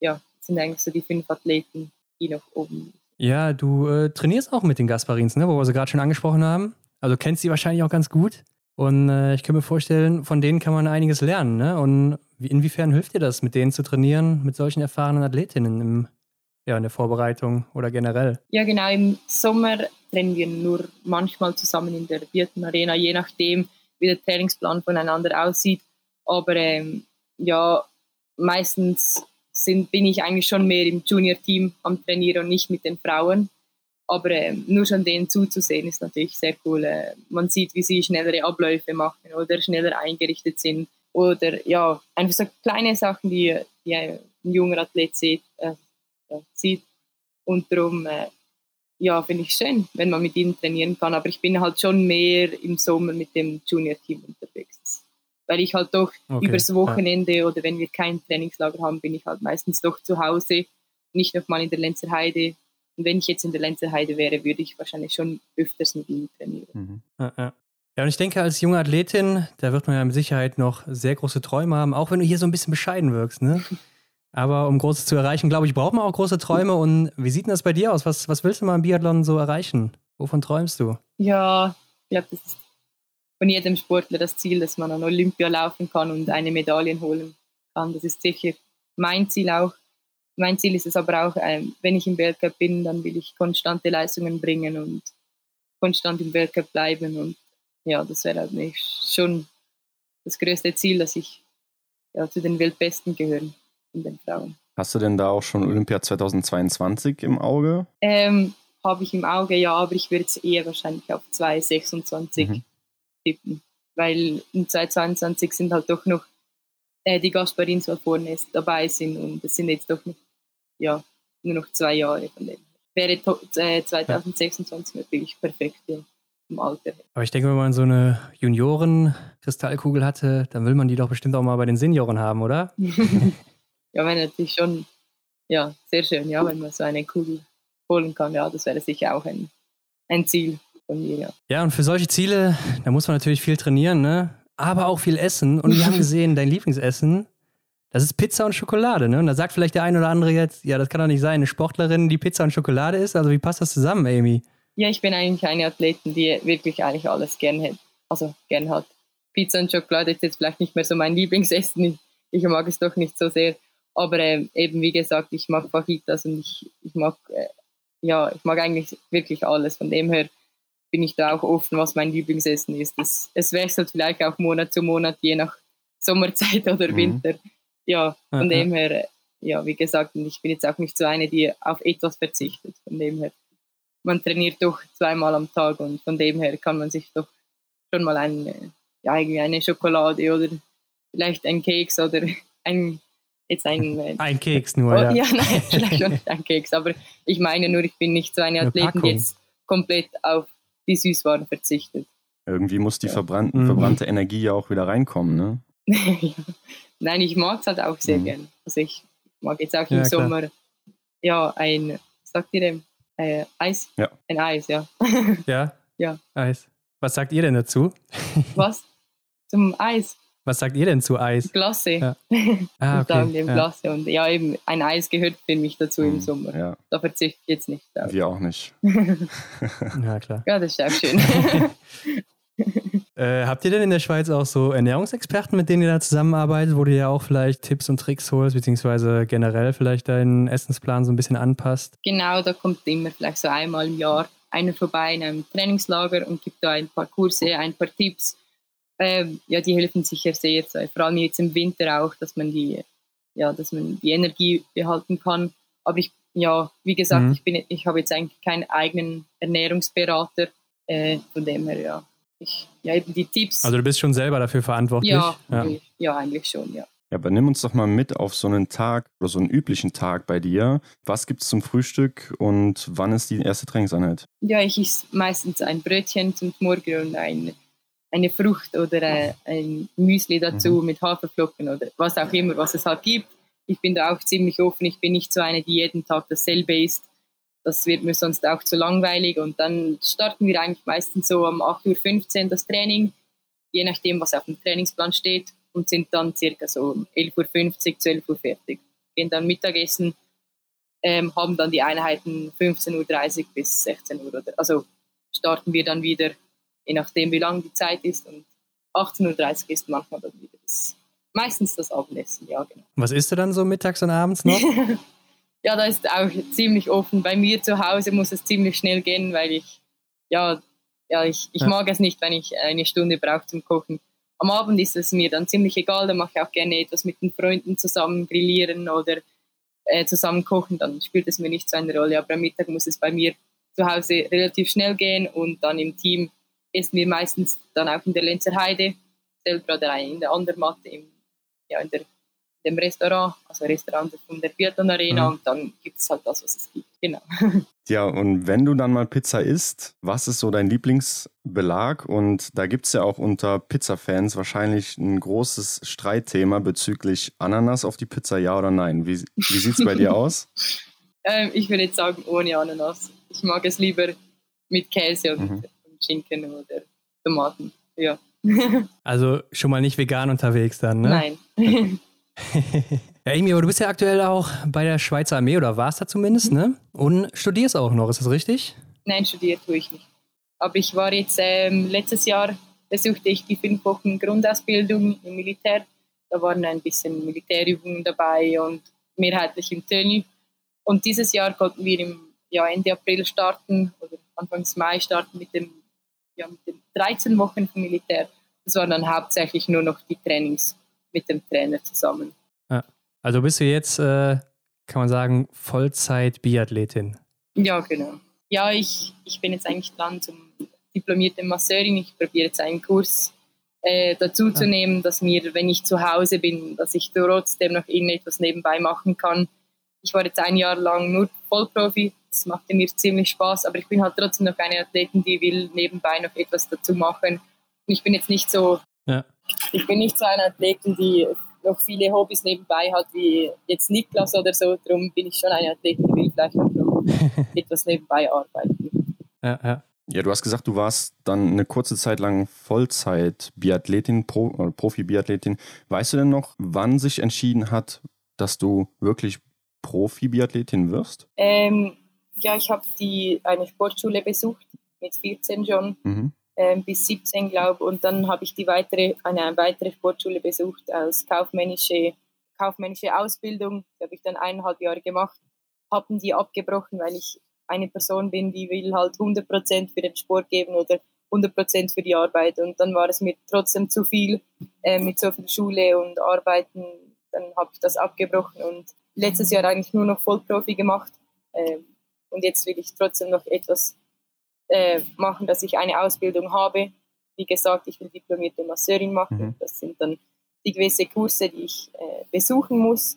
ja, sind eigentlich so die fünf Athleten, die noch oben sind. Ja, du äh, trainierst auch mit den Gasparins, ne, wo wir sie gerade schon angesprochen haben. Also kennst sie wahrscheinlich auch ganz gut. Und äh, ich kann mir vorstellen, von denen kann man einiges lernen. Ne? Und wie, inwiefern hilft dir das, mit denen zu trainieren, mit solchen erfahrenen Athletinnen im, ja, in der Vorbereitung oder generell? Ja, genau. Im Sommer trainieren wir nur manchmal zusammen in der vierten Arena, je nachdem, wie der Trainingsplan voneinander aussieht. Aber ähm, ja, meistens sind, bin ich eigentlich schon mehr im Junior-Team am Trainieren und nicht mit den Frauen. Aber äh, nur schon denen zuzusehen ist natürlich sehr cool. Äh, man sieht, wie sie schnellere Abläufe machen oder schneller eingerichtet sind. Oder ja, einfach so kleine Sachen, die, die ein junger Athlet sieht. Äh, sieht. Und darum äh, ja, finde ich schön, wenn man mit ihnen trainieren kann. Aber ich bin halt schon mehr im Sommer mit dem Junior-Team unterwegs. Weil ich halt doch okay. übers Wochenende ja. oder wenn wir kein Trainingslager haben, bin ich halt meistens doch zu Hause, nicht nochmal in der Lenzer Heide und wenn ich jetzt in der Lenzerheide wäre, würde ich wahrscheinlich schon öfters mit ihm trainieren. Mhm. Ja, ja. ja, und ich denke, als junge Athletin, da wird man ja mit Sicherheit noch sehr große Träume haben, auch wenn du hier so ein bisschen bescheiden wirkst, ne? Aber um Großes zu erreichen, glaube ich, braucht man auch große Träume. Und wie sieht denn das bei dir aus? Was, was willst du mal im Biathlon so erreichen? Wovon träumst du? Ja, ich glaube, das ist von jedem Sportler das Ziel, dass man an Olympia laufen kann und eine Medaille holen kann. Das ist sicher mein Ziel auch. Mein Ziel ist es aber auch, ähm, wenn ich im Weltcup bin, dann will ich konstante Leistungen bringen und konstant im Weltcup bleiben. Und ja, das wäre halt schon das größte Ziel, dass ich ja, zu den Weltbesten gehöre in den Frauen. Hast du denn da auch schon Olympia 2022 im Auge? Ähm, Habe ich im Auge, ja, aber ich würde es eher wahrscheinlich auf 2026 mhm. tippen, weil in 2022 sind halt doch noch äh, die Gasparins, die vorne dabei sind und es sind jetzt doch nicht ja, nur noch zwei Jahre von dem. Wäre äh, 2026 natürlich perfekt ja, im Alter. Aber ich denke, wenn man so eine Junioren-Kristallkugel hatte, dann will man die doch bestimmt auch mal bei den Senioren haben, oder? ja, wäre natürlich schon ja, sehr schön, ja, wenn man so eine Kugel holen kann. Ja, das wäre sicher auch ein, ein Ziel von mir, ja. Ja, und für solche Ziele, da muss man natürlich viel trainieren, ne? aber auch viel essen. Und wir haben gesehen, dein Lieblingsessen das ist Pizza und Schokolade, ne? Und da sagt vielleicht der ein oder andere jetzt, ja, das kann doch nicht sein, eine Sportlerin, die Pizza und Schokolade isst. Also wie passt das zusammen, Amy? Ja, ich bin eigentlich eine Athletin, die wirklich eigentlich alles gern hat. Also gern hat. Pizza und Schokolade ist jetzt vielleicht nicht mehr so mein Lieblingsessen. Ich, ich mag es doch nicht so sehr. Aber äh, eben wie gesagt, ich mag Fajitas und ich, ich mag äh, ja, ich mag eigentlich wirklich alles. Von dem her bin ich da auch offen, was mein Lieblingsessen ist. Es, es wechselt vielleicht auch Monat zu Monat, je nach Sommerzeit oder mhm. Ja, von Aha. dem her, ja, wie gesagt, ich bin jetzt auch nicht so eine, die auf etwas verzichtet. Von dem her, man trainiert doch zweimal am Tag und von dem her kann man sich doch schon mal eine, ja, irgendwie eine Schokolade oder vielleicht ein Keks oder ein, jetzt ein... Äh, ein Keks nur, oh, ja. Ja, nein, vielleicht schon nicht ein Keks, aber ich meine nur, ich bin nicht so eine, eine Athletin, die jetzt komplett auf die Süßwaren verzichtet. Irgendwie muss die ja. verbrannte, mhm. verbrannte Energie ja auch wieder reinkommen, ne? Nein, ich mag es halt auch sehr mhm. gern. Also ich mag jetzt auch im ja, Sommer klar. ja ein, sagt ihr dem, äh, Eis? Ja. Ein Eis, ja. Ja? ja. Eis. Was sagt ihr denn dazu? Was? Zum Eis? Was sagt ihr denn zu Eis? Glasse. Ja. Ah, okay. sagen dem ja. Und ja, eben ein Eis gehört für mich dazu im Mhm, Sommer. Ja, Da verzichte ich jetzt nicht drauf. wir auch nicht. ja, klar. Ja, das ist auch schön. Äh, habt ihr denn in der Schweiz auch so Ernährungsexperten, mit denen ihr da zusammenarbeitet, wo du ja auch vielleicht Tipps und Tricks holst, beziehungsweise generell vielleicht deinen Essensplan so ein bisschen anpasst? genau, da kommt immer vielleicht so einmal im Jahr einer vorbei in einem Trainingslager und gibt da ein paar Kurse, ein paar Tipps. Ähm, ja, die helfen sicher sehr, so, vor allem jetzt im Winter auch, dass man die, ja, dass man die Energie behalten kann. Aber ich, ja, wie gesagt, Mhm. ich bin, ich habe jetzt eigentlich keinen eigenen Ernährungsberater, äh, von dem her, ja. Ich, ja, eben die Tipps. Also du bist schon selber dafür verantwortlich? ja, ja. ja. eigentlich schon, ja. Ja, aber nimm uns doch mal mit auf so einen Tag oder so einen üblichen Tag bei dir. Was gibt's zum Frühstück und wann ist die erste Trainingseinheit? Ja, ich esse meistens ein Brötchen zum Morgen und ein, eine Frucht oder äh, ein Müsli dazu mit Haferflocken oder was auch immer, was es halt gibt. Ich bin da auch ziemlich offen. Ich bin nicht so eine, die jeden Tag dasselbe isst. Das wird mir sonst auch zu langweilig. Und dann starten wir eigentlich meistens so um 8.15 Uhr das Training, je nachdem, was auf dem Trainingsplan steht, und sind dann circa so um 11.50 Uhr, 12 Uhr fertig. Gehen dann Mittagessen, ähm, haben dann die Einheiten 15.30 Uhr bis 16 Uhr. Oder, also starten wir dann wieder, je nachdem, wie lang die Zeit ist. Und 18.30 Uhr ist manchmal dann wieder das, meistens das Abendessen, ja, genau. Was isst du dann so mittags und abends noch? Ja, da ist auch ziemlich offen. Bei mir zu Hause muss es ziemlich schnell gehen, weil ich, ja, ja ich, ich Ja. mag es nicht, wenn ich eine Stunde brauche zum Kochen. Am Abend ist es mir dann ziemlich egal, da mache ich auch gerne etwas mit den Freunden zusammen grillieren oder äh, zusammen kochen, dann spielt es mir nicht so eine Rolle. Aber am Mittag muss es bei mir zu Hause relativ schnell gehen und dann im Team essen wir meistens dann auch in der Lenzer Heide, selber oder in der Andermatte, im, ja, in der dem Restaurant, also Restaurant von der Biathlon Arena Mhm. und dann gibt es halt das, was es gibt. Genau. Ja, und wenn du dann mal Pizza isst, was ist so dein Lieblingsbelag? Und da gibt's ja auch unter Pizza-Fans wahrscheinlich ein großes Streitthema bezüglich Ananas auf die Pizza, ja oder nein. Wie, wie sieht's bei dir aus? Ähm, ich würde jetzt sagen ohne Ananas. Ich mag es lieber mit Käse und, Mhm. und Schinken oder Tomaten. Ja. Also schon mal nicht vegan unterwegs dann, ne? Nein. Ja, Amy, aber du bist ja aktuell auch bei der Schweizer Armee oder warst da zumindest, ne? Und studierst auch noch, ist das richtig? Nein, studiert tue ich nicht. Aber ich war jetzt ähm, letztes Jahr besuchte ich die fünf Wochen Grundausbildung im Militär. Da waren ein bisschen Militärübungen dabei und mehrheitlich im Tenue. Und dieses Jahr konnten wir im ja, Ende April starten oder Anfangs Mai starten mit dem ja, mit den 13 Wochen vom Militär. Das waren dann hauptsächlich nur noch die Trainings mit dem Trainer zusammen. Also bist du jetzt, äh, kann man sagen, Vollzeit-Biathletin. Ja, genau. Ja, ich, ich bin jetzt eigentlich dran zum diplomierten Masseurin. Ich probiere jetzt einen Kurs äh, dazu zu nehmen, dass mir, wenn ich zu Hause bin, dass ich trotzdem noch irgendetwas nebenbei machen kann. Ich war jetzt ein Jahr lang nur Vollprofi. Das machte mir ziemlich Spaß, aber ich bin halt trotzdem noch eine Athletin, die will nebenbei noch etwas dazu machen. Und ich bin jetzt nicht so, Ja. Ich bin nicht so eine Athletin, die noch viele Hobbys nebenbei hat, wie jetzt Niklas oder so. Darum bin ich schon eine Athletin, die will vielleicht auch noch etwas nebenbei arbeiten. Ja, ja. Ja, du hast gesagt, du warst dann eine kurze Zeit lang Vollzeit-Biathletin, Pro, äh, Profi-Biathletin. Weißt du denn noch, wann sich entschieden hat, dass du wirklich Profi-Biathletin wirst? Ähm, ja, ich habe die eine Sportschule besucht mit 14 schon Mhm. Ähm, bis 17 glaube und dann habe ich die weitere eine weitere Sportschule besucht als kaufmännische kaufmännische Ausbildung. Die habe ich dann eineinhalb Jahre gemacht, hatten die abgebrochen, weil ich eine Person bin, die will halt 100% für den Sport geben oder 100% für die Arbeit und dann war es mir trotzdem zu viel äh, mit so viel Schule und Arbeiten. Dann habe ich das abgebrochen und letztes Jahr eigentlich nur noch Vollprofi gemacht. Ähm, und jetzt will ich trotzdem noch etwas äh, machen, dass ich eine Ausbildung habe. Wie gesagt, ich will diplomierte Masseurin machen. Mhm. Das sind dann die gewisse Kurse, die ich äh, besuchen muss.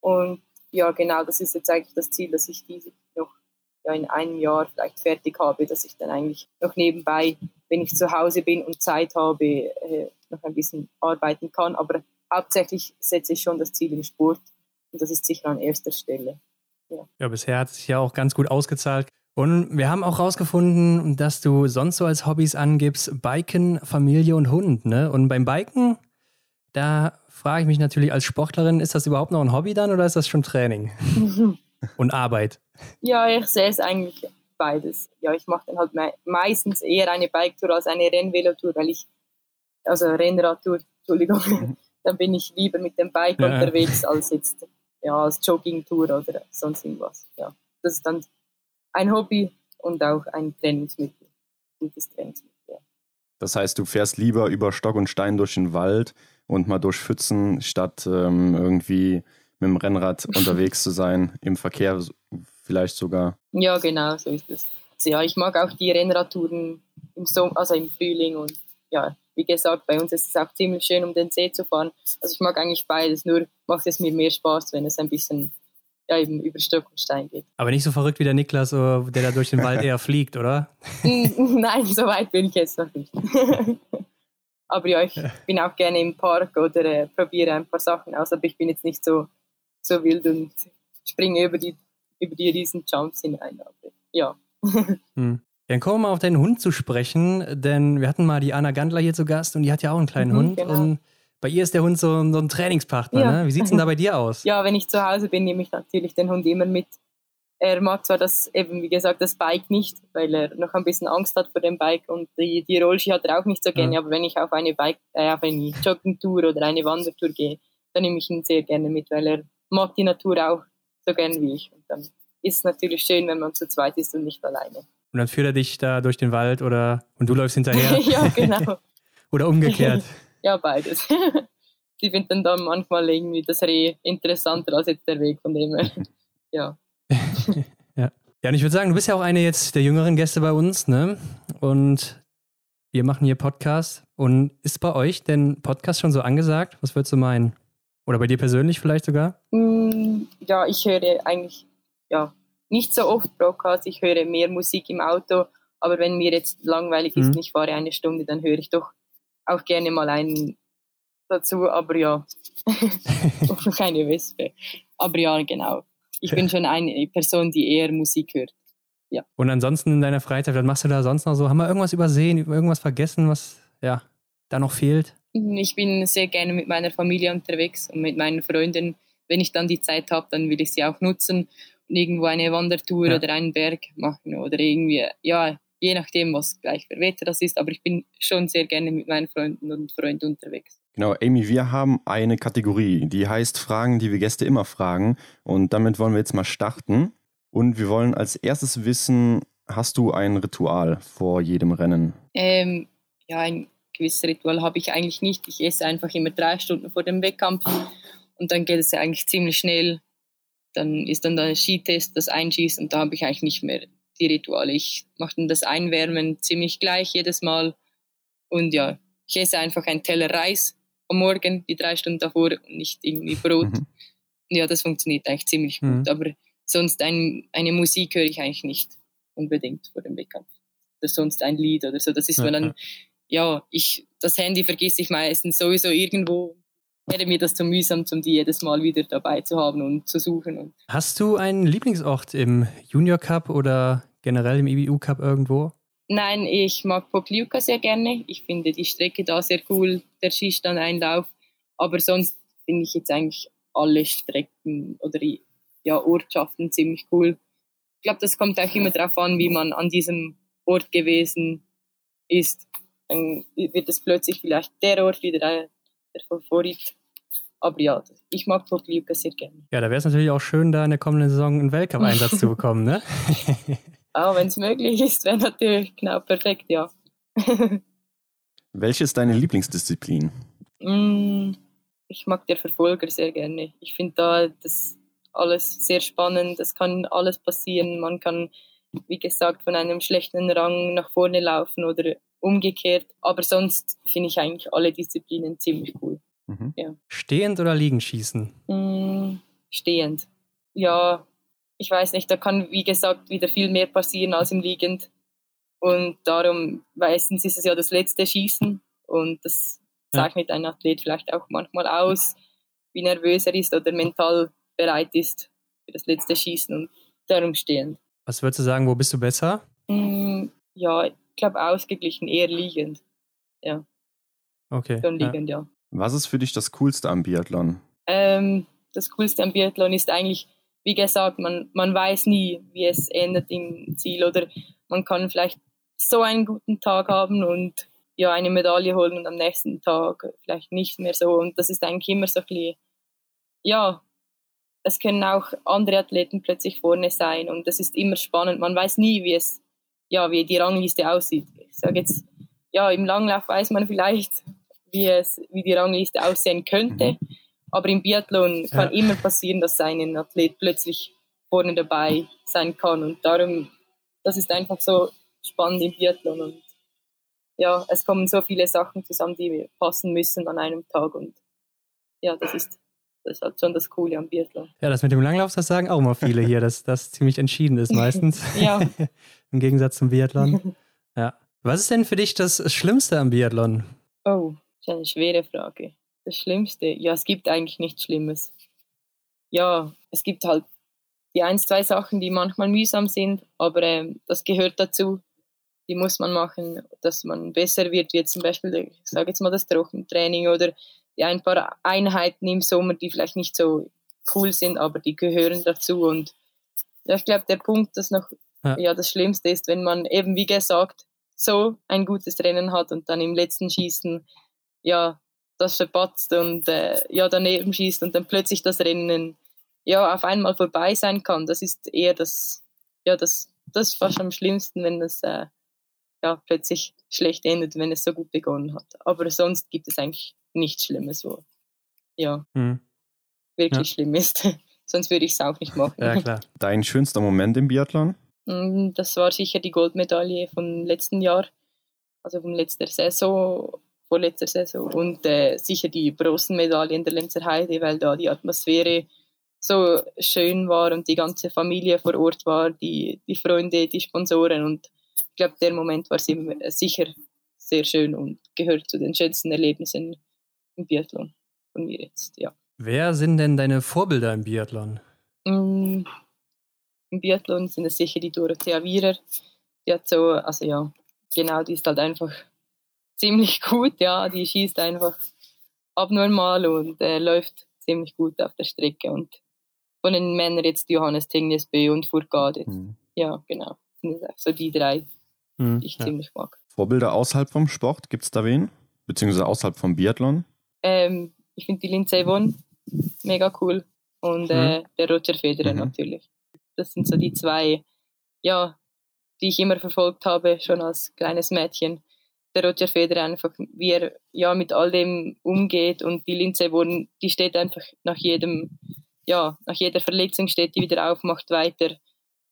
Und ja, genau, das ist jetzt eigentlich das Ziel, dass ich diese noch ja, in einem Jahr vielleicht fertig habe, dass ich dann eigentlich noch nebenbei, wenn ich zu Hause bin und Zeit habe, äh, noch ein bisschen arbeiten kann. Aber hauptsächlich setze ich schon das Ziel im Sport und das ist sicher an erster Stelle. Ja, bisher hat es sich ja auch ganz gut ausgezahlt. Und wir haben auch rausgefunden, dass du sonst so als Hobbys angibst, Biken, Familie und Hund, ne? Und beim Biken, da frage ich mich natürlich als Sportlerin, ist das überhaupt noch ein Hobby dann oder ist das schon Training und Arbeit? Ja, ich sehe es eigentlich beides. Ja, ich mache dann halt me meistens eher eine Bike-Tour als eine Rennvelotour, weil ich, also Rennradtour, Entschuldigung, dann bin ich lieber mit dem Bike ja. unterwegs als jetzt ja, als Jogging-Tour oder sonst irgendwas. Ja, das ist dann ein Hobby und auch ein Trainingsmittel, gutes Trainingsmittel. Ja. Das heißt, du fährst lieber über Stock und Stein durch den Wald und mal durch Pfützen, statt ähm, irgendwie mit dem Rennrad unterwegs zu sein, im Verkehr vielleicht sogar. Ja, genau, so ist es. Also, ja, ich mag auch die Rennradtouren im Sommer, also im Frühling und ja, wie gesagt, bei uns ist es auch ziemlich schön, um den See zu fahren. Also ich mag eigentlich beides, nur macht es mir mehr Spaß, wenn es ein bisschen ja, eben über Stock und Stein geht. Aber nicht so verrückt wie der Niklas, der da durch den Wald eher fliegt, oder? Nein, so weit bin ich jetzt noch nicht. aber ja, ich bin auch gerne im Park oder äh, probiere ein paar Sachen aus, aber ich bin jetzt nicht so, so wild und springe über die, über die riesen Jumps hinein. Aber, ja. Hm. Dann kommen wir mal auf deinen Hund zu sprechen, denn wir hatten mal die Anna Gandler hier zu Gast und die hat ja auch einen kleinen mhm, Hund. Genau. Und bei ihr ist der Hund so, so ein Trainingspartner. Ja. Ne? Wie sieht es denn da bei dir aus? Ja, wenn ich zu Hause bin, nehme ich natürlich den Hund immer mit. Er mag zwar das, eben wie gesagt, das Bike nicht, weil er noch ein bisschen Angst hat vor dem Bike und die, die Rollski hat er auch nicht so gerne, ja. aber wenn ich auf eine Bike, äh, auf eine Joggingtour oder eine Wandertour gehe, dann nehme ich ihn sehr gerne mit, weil er mag die Natur auch so gern wie ich. Und dann ist es natürlich schön, wenn man zu zweit ist und nicht alleine. Und dann führt er dich da durch den Wald oder und du läufst hinterher. ja, genau. oder umgekehrt. ja, beides. Die finden dann manchmal irgendwie das Reh interessanter als jetzt der Weg von dem her. Ja. ja. Ja, und ich würde sagen, du bist ja auch eine jetzt der jüngeren Gäste bei uns, ne? Und wir machen hier Podcast. Und ist bei euch denn Podcast schon so angesagt? Was würdest du meinen? Oder bei dir persönlich vielleicht sogar? Mm, ja, ich höre eigentlich, ja, nicht so oft Broadcast, ich höre mehr Musik im Auto, aber wenn mir jetzt langweilig ist mhm. und ich fahre eine Stunde, dann höre ich doch auch gerne mal einen dazu, aber ja, keine Wespe. Aber ja, genau. Ich bin schon eine Person, die eher Musik hört. Ja. Und ansonsten in deiner Freizeit, was machst du da sonst noch so? Haben wir irgendwas übersehen, irgendwas vergessen, was ja da noch fehlt? Ich bin sehr gerne mit meiner Familie unterwegs und mit meinen Freunden. Wenn ich dann die Zeit habe, dann will ich sie auch nutzen irgendwo eine Wandertour ja. oder einen Berg machen oder irgendwie, ja, je nachdem, was gleich für Wetter das ist. Aber ich bin schon sehr gerne mit meinen Freunden und Freunden unterwegs. Genau, Amy, wir haben eine Kategorie, die heißt Fragen, die wir Gäste immer fragen. Und damit wollen wir jetzt mal starten. Und wir wollen als erstes wissen, hast du ein Ritual vor jedem Rennen? Ähm, ja, ein gewisses Ritual habe ich eigentlich nicht. Ich esse einfach immer drei Stunden vor dem Wettkampf und dann geht es ja eigentlich ziemlich schnell dann ist dann der Skitest, das Einschießen und da habe ich eigentlich nicht mehr die Rituale. Ich mache dann das Einwärmen ziemlich gleich jedes Mal und ja, ich esse einfach einen Teller Reis am Morgen, die drei Stunden davor und nicht irgendwie Brot. Mhm. Ja, das funktioniert eigentlich ziemlich gut, mhm. aber sonst ein, eine Musik höre ich eigentlich nicht unbedingt vor dem Wettkampf. Oder sonst ein Lied oder so. Das ist, wenn dann, ja, ich, das Handy vergesse ich meistens sowieso irgendwo wäre mir das zu mühsam, um die jedes Mal wieder dabei zu haben und zu suchen. Hast du einen Lieblingsort im Junior Cup oder generell im IBU Cup irgendwo? Nein, ich mag Pokljuka sehr gerne. Ich finde die Strecke da sehr cool, der Skistand-Einlauf. Aber sonst finde ich jetzt eigentlich alle Strecken oder ja, Ortschaften ziemlich cool. Ich glaube, das kommt auch immer darauf an, wie man an diesem Ort gewesen ist. Dann wird es plötzlich vielleicht der Ort wieder der Favorit. Aber ja, ich mag Pokljuka sehr gerne. Ja, da wäre es natürlich auch schön, da in der kommenden Saison einen Weltcup-Einsatz zu bekommen, ne? ah, wenn es möglich ist, wäre natürlich genau perfekt, ja. Welche ist deine Lieblingsdisziplin? Mm, ich mag der Verfolger sehr gerne. Ich finde da das alles sehr spannend. Es kann alles passieren. Man kann, wie gesagt, von einem schlechten Rang nach vorne laufen oder umgekehrt. Aber sonst finde ich eigentlich alle Disziplinen ziemlich cool. Mhm. Ja. Stehend oder liegend schießen? Mm, stehend. Ja, ich weiß nicht, da kann wie gesagt wieder viel mehr passieren als im Liegend. Und darum, meistens ist es ja das letzte Schießen und das zeichnet ja. ein Athlet vielleicht auch manchmal aus, wie nervös er ist oder mental bereit ist für das letzte Schießen und darum stehend. Was würdest du sagen, wo bist du besser? Mm, ja, glaube ausgeglichen, eher liegend. Ja. Okay. Schon liegend, ja. ja. Was ist für dich das Coolste am Biathlon? Ähm, das Coolste am Biathlon ist eigentlich, wie gesagt, man, man weiß nie, wie es endet im Ziel oder man kann vielleicht so einen guten Tag haben und ja, eine Medaille holen und am nächsten Tag vielleicht nicht mehr so. Und das ist eigentlich immer so ein bisschen, ja, es können auch andere Athleten plötzlich vorne sein und das ist immer spannend. Man weiß nie, wie es, ja, wie die Rangliste aussieht. Ich sage jetzt, ja, im Langlauf weiß man vielleicht, wie es, wie die Rangliste aussehen könnte. Mhm. Aber im Biathlon kann ja. immer passieren, dass ein Athlet plötzlich vorne dabei sein kann. Und darum, das ist einfach so spannend im Biathlon. Und ja, es kommen so viele Sachen zusammen, die passen müssen an einem Tag. Und ja, das ist, das ist halt schon das Coole am Biathlon. Ja, das mit dem Langlauf, das sagen auch mal viele hier, dass das ziemlich entschieden ist meistens. ja. Im Gegensatz zum Biathlon. Ja. Was ist denn für dich das Schlimmste am Biathlon? Oh, das ist eine schwere Frage. Das Schlimmste? Ja, es gibt eigentlich nichts Schlimmes. Ja, es gibt halt die ein, zwei Sachen, die manchmal mühsam sind, aber äh, das gehört dazu. Die muss man machen, dass man besser wird, wie zum Beispiel, ich sage jetzt mal das Trockentraining oder die ein paar Einheiten im Sommer, die vielleicht nicht so cool sind, aber die gehören dazu. Und ja, ich glaube, der Punkt, das noch ja. ja. das Schlimmste ist, wenn man eben, wie gesagt, so ein gutes Rennen hat und dann im letzten Schießen ja das verpatzt und äh, ja daneben schießt und dann plötzlich das Rennen ja auf einmal vorbei sein kann. Das ist eher das ja das das ist fast am schlimmsten, wenn das äh, ja plötzlich schlecht endet, wenn es so gut begonnen hat. Aber sonst gibt es eigentlich nichts Schlimmes, wo ja mhm. wirklich ja. schlimm ist. sonst würde ich es auch nicht machen. Ja, klar. Dein schönster Moment im Biathlon? Mm, das war sicher die Goldmedaille vom letzten Jahr, also von letzter Saison, vorletzter Saison und äh, sicher die Bronzenmedaille in der Lenzer Heide, weil da die Atmosphäre so schön war und die ganze Familie vor Ort war, die, die Freunde, die Sponsoren und ich glaube, der Moment war sicher sehr schön und gehört zu den schönsten Erlebnissen im Biathlon von mir jetzt, ja. Wer sind denn deine Vorbilder im Biathlon? Mm, Im Biathlon sind es sicher die Dorothea Wierer. Die hat so, also ja, genau, die ist halt einfach ziemlich gut, ja. Die schießt einfach abnormal und äh, läuft ziemlich gut auf der Strecke. Und von den Männern jetzt Johannes Tingnesbö und Furcade. Mhm. Ja, genau. Das sind so die drei, mhm, die ich ja. ziemlich mag. Vorbilder außerhalb vom Sport, gibt es da wen? Beziehungsweise außerhalb vom Biathlon? Ähm, ich finde die Lindsay Vonn mega cool. Und äh, mhm. der Roger Federer mhm. natürlich. Das sind so die zwei, ja, die ich immer verfolgt habe, schon als kleines Mädchen. Der Roger Federer einfach, wie er ja mit all dem umgeht und die Lindsay Vonn, die steht einfach nach jedem, ja, nach jeder Verletzung steht die wieder auf, macht weiter.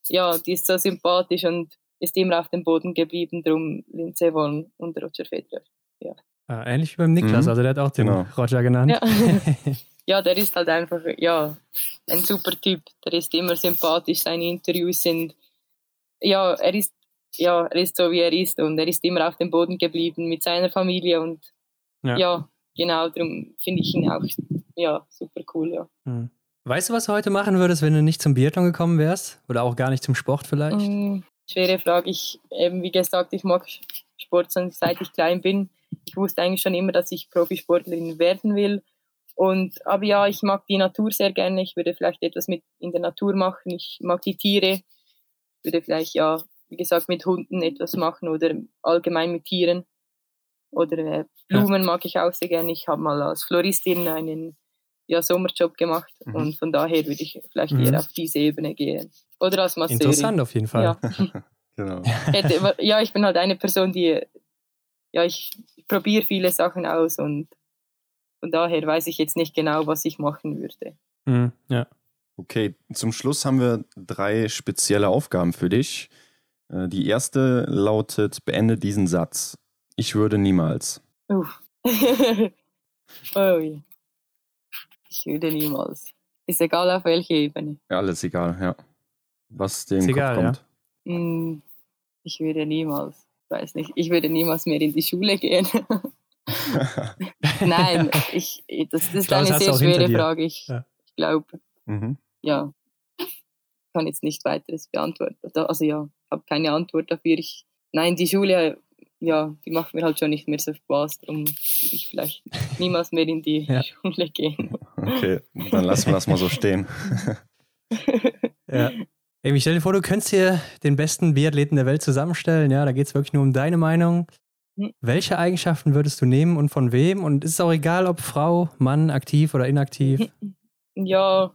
Ja, die ist so sympathisch und ist immer auf dem Boden geblieben, drum Lindsay Vonn und Roger Federer. Ja. Ah, ähnlich wie beim Niklas, mhm. also der hat auch den genau. Roger genannt. Ja. ja, der ist halt einfach, ja, ein super Typ. Der ist immer sympathisch, seine Interviews sind, ja, er ist, ja, er ist so wie er ist und er ist immer auf dem Boden geblieben mit seiner Familie und ja, ja genau, darum finde ich ihn auch, ja, super cool, ja. Mhm. Weißt du, was du heute machen würdest, wenn du nicht zum Biathlon gekommen wärst? Oder auch gar nicht zum Sport vielleicht? Mhm, schwere Frage. Ich, eben, wie gesagt, ich mag Sport, seit ich klein bin. Ich wusste eigentlich schon immer, dass ich Profisportlerin werden will und, aber ja, ich mag die Natur sehr gerne. Ich würde vielleicht etwas mit in der Natur machen. Ich mag die Tiere. Ich würde vielleicht, ja, wie gesagt, mit Hunden etwas machen oder allgemein mit Tieren. Oder äh, Blumen ja. mag ich auch sehr gerne. Ich habe mal als Floristin einen ja, Sommerjob gemacht mhm. und von daher würde ich vielleicht mhm. eher auf diese Ebene gehen. Oder als Masseurin. Interessant auf jeden Fall. Ja, genau. ja ich bin halt eine Person, die, ja, ich probiere viele Sachen aus und von daher weiß ich jetzt nicht genau, was ich machen würde. Mhm, ja. Okay, zum Schluss haben wir drei spezielle Aufgaben für dich. Äh, die erste lautet: Beende diesen Satz. Ich würde niemals. Uff. oh, ich würde niemals. Ist egal auf welche Ebene. Ja, alles egal, ja. Was dem Kopf egal, kommt. Ja. Hm, ich würde niemals, weiß nicht, ich würde niemals mehr in die Schule gehen. Nein, ich, das, das ist glaube, eine sehr schwere Frage. Ich, ja. ich glaube, mhm. ja, kann jetzt nicht weiteres beantworten. Also ja, ich habe keine Antwort dafür. Ich, nein, die Schule ja, die machen mir halt schon nicht mehr so Spaß, darum würde ich vielleicht niemals mehr in die ja. Schule gehen. Okay, dann lassen wir das mal so stehen. ja. Amy, stell dir vor, du könntest hier den besten Biathleten der Welt zusammenstellen. Ja, da geht es wirklich nur um deine Meinung. Hm. Welche Eigenschaften würdest du nehmen und von wem? Und ist es auch egal, ob Frau, Mann, aktiv oder inaktiv? Ja,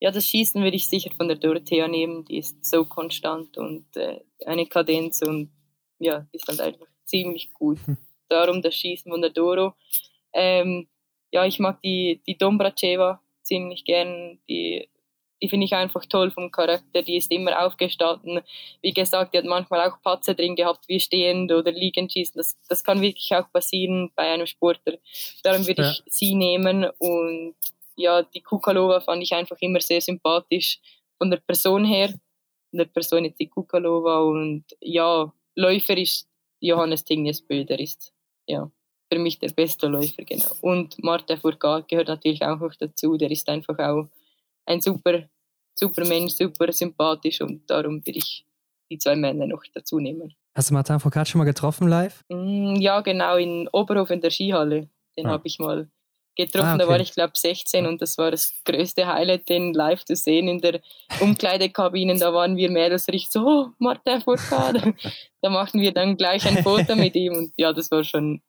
ja, das Schießen würde ich sicher von der Dorothea nehmen. Die ist so konstant und äh, eine Kadenz und ja, ist halt einfach ziemlich gut. Hm. Darum das Schießen von der Doro. Ähm, ja, ich mag die, die Dombracheva ziemlich gern. Die, die finde ich einfach toll vom Charakter. Die ist immer aufgestanden. Wie gesagt, die hat manchmal auch Patzer drin gehabt, wie stehend oder liegend schießen. Das, das kann wirklich auch passieren bei einem Sportler. Darum würde ja. ich sie nehmen. Und ja, die Kukalova fand ich einfach immer sehr sympathisch von der Person her. Von der Person jetzt die Kukalova. Und ja, Läufer ist Johannes Tingnes Böder ist ja für mich der beste Läufer, genau. Und Martin Fourcade gehört natürlich auch noch dazu. Der ist einfach auch ein super, super Mensch, super sympathisch und darum will ich die zwei Männer noch dazu nehmen. Hast du Martin Fourcade schon mal getroffen live? Mm, ja, genau, in Oberhof in der Skihalle. Den ah. habe ich mal getroffen. Ah, okay. Da war ich, glaube 16 und das war das größte Highlight, den live zu sehen in der Umkleidekabine. Da waren wir Mädels richtig so, oh, Martin Fourcade. da machten wir dann gleich ein Foto mit ihm und ja, das war schon,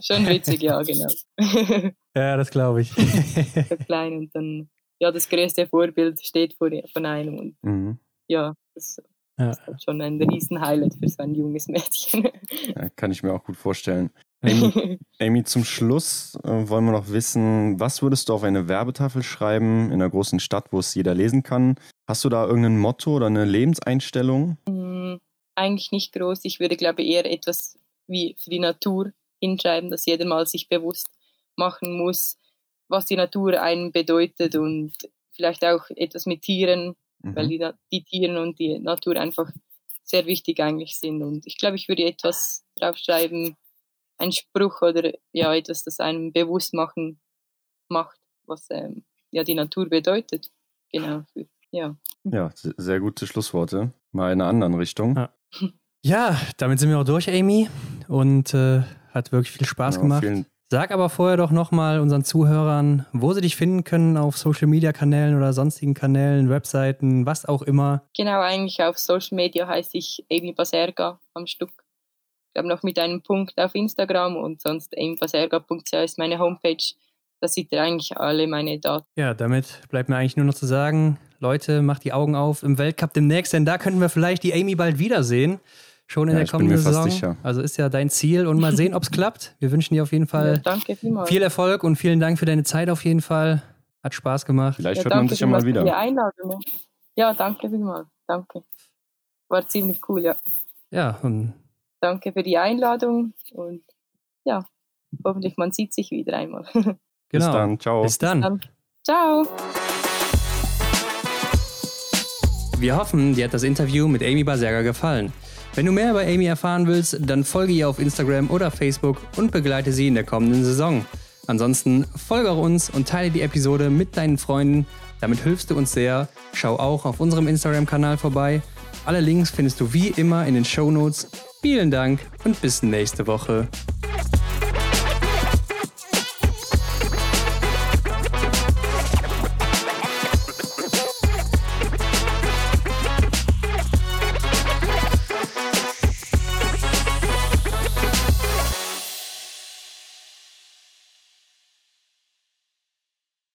schon witzig, ja, genau. ja, das glaube ich. so klein und dann, ja, das größte Vorbild steht vor, von einem und mhm. ja, das, ja. ist schon ein riesen Highlight für so ein junges Mädchen. Ja, kann ich mir auch gut vorstellen. Amy, Amy, zum Schluss äh, wollen wir noch wissen, was würdest du auf eine Werbetafel schreiben in einer großen Stadt, wo es jeder lesen kann? Hast du da irgendein Motto oder eine Lebenseinstellung? Mhm, eigentlich nicht groß. Ich würde, glaube ich, eher etwas wie für die Natur hinschreiben, dass jeder mal sich bewusst machen muss, was die Natur einem bedeutet und vielleicht auch etwas mit Tieren, mhm. weil die, die Tiere und die Natur einfach sehr wichtig eigentlich sind. Und ich glaube, ich würde etwas draufschreiben, ein Spruch oder ja etwas, das einem bewusst machen macht, was ähm, ja die Natur bedeutet. Genau. Ja. Ja, sehr gute Schlussworte. Mal in einer anderen Richtung. Ja, ja damit sind wir auch durch, Amy. Und äh, hat wirklich viel Spaß ja, gemacht. Sag aber vorher doch nochmal unseren Zuhörern, wo sie dich finden können auf Social Media Kanälen oder sonstigen Kanälen, Webseiten, was auch immer. Genau, eigentlich auf Social Media heiße ich Amy Baserga am Stück glaube noch mit einem Punkt auf Instagram und sonst aimbaserga.ch ist meine Homepage. Da sieht ihr eigentlich alle meine Daten. Ja, damit bleibt mir eigentlich nur noch zu sagen, Leute, macht die Augen auf im Weltcup demnächst, denn da könnten wir vielleicht die Amy bald wiedersehen. Schon in ja, der kommenden Saison. Also ist ja dein Ziel und mal sehen, ob es klappt. Wir wünschen dir auf jeden Fall ja, viel Erfolg und vielen Dank für deine Zeit auf jeden Fall. Hat Spaß gemacht. Vielleicht ja, hört man sich ja mal wieder. Für die Einladung. Ja, danke vielmals. Danke. War ziemlich cool, ja. Ja, und danke für die Einladung und ja, hoffentlich man sieht sich wieder einmal. Genau. Bis dann, ciao. Bis dann. Bis dann. Ciao. Wir hoffen, dir hat das Interview mit Amy Baserga gefallen. Wenn du mehr über Amy erfahren willst, dann folge ihr auf Instagram oder Facebook und begleite sie in der kommenden Saison. Ansonsten folge auch uns und teile die Episode mit deinen Freunden. Damit hilfst du uns sehr. Schau auch auf unserem Instagram-Kanal vorbei. Alle Links findest du wie immer in den Show Notes Vielen Dank und bis nächste Woche.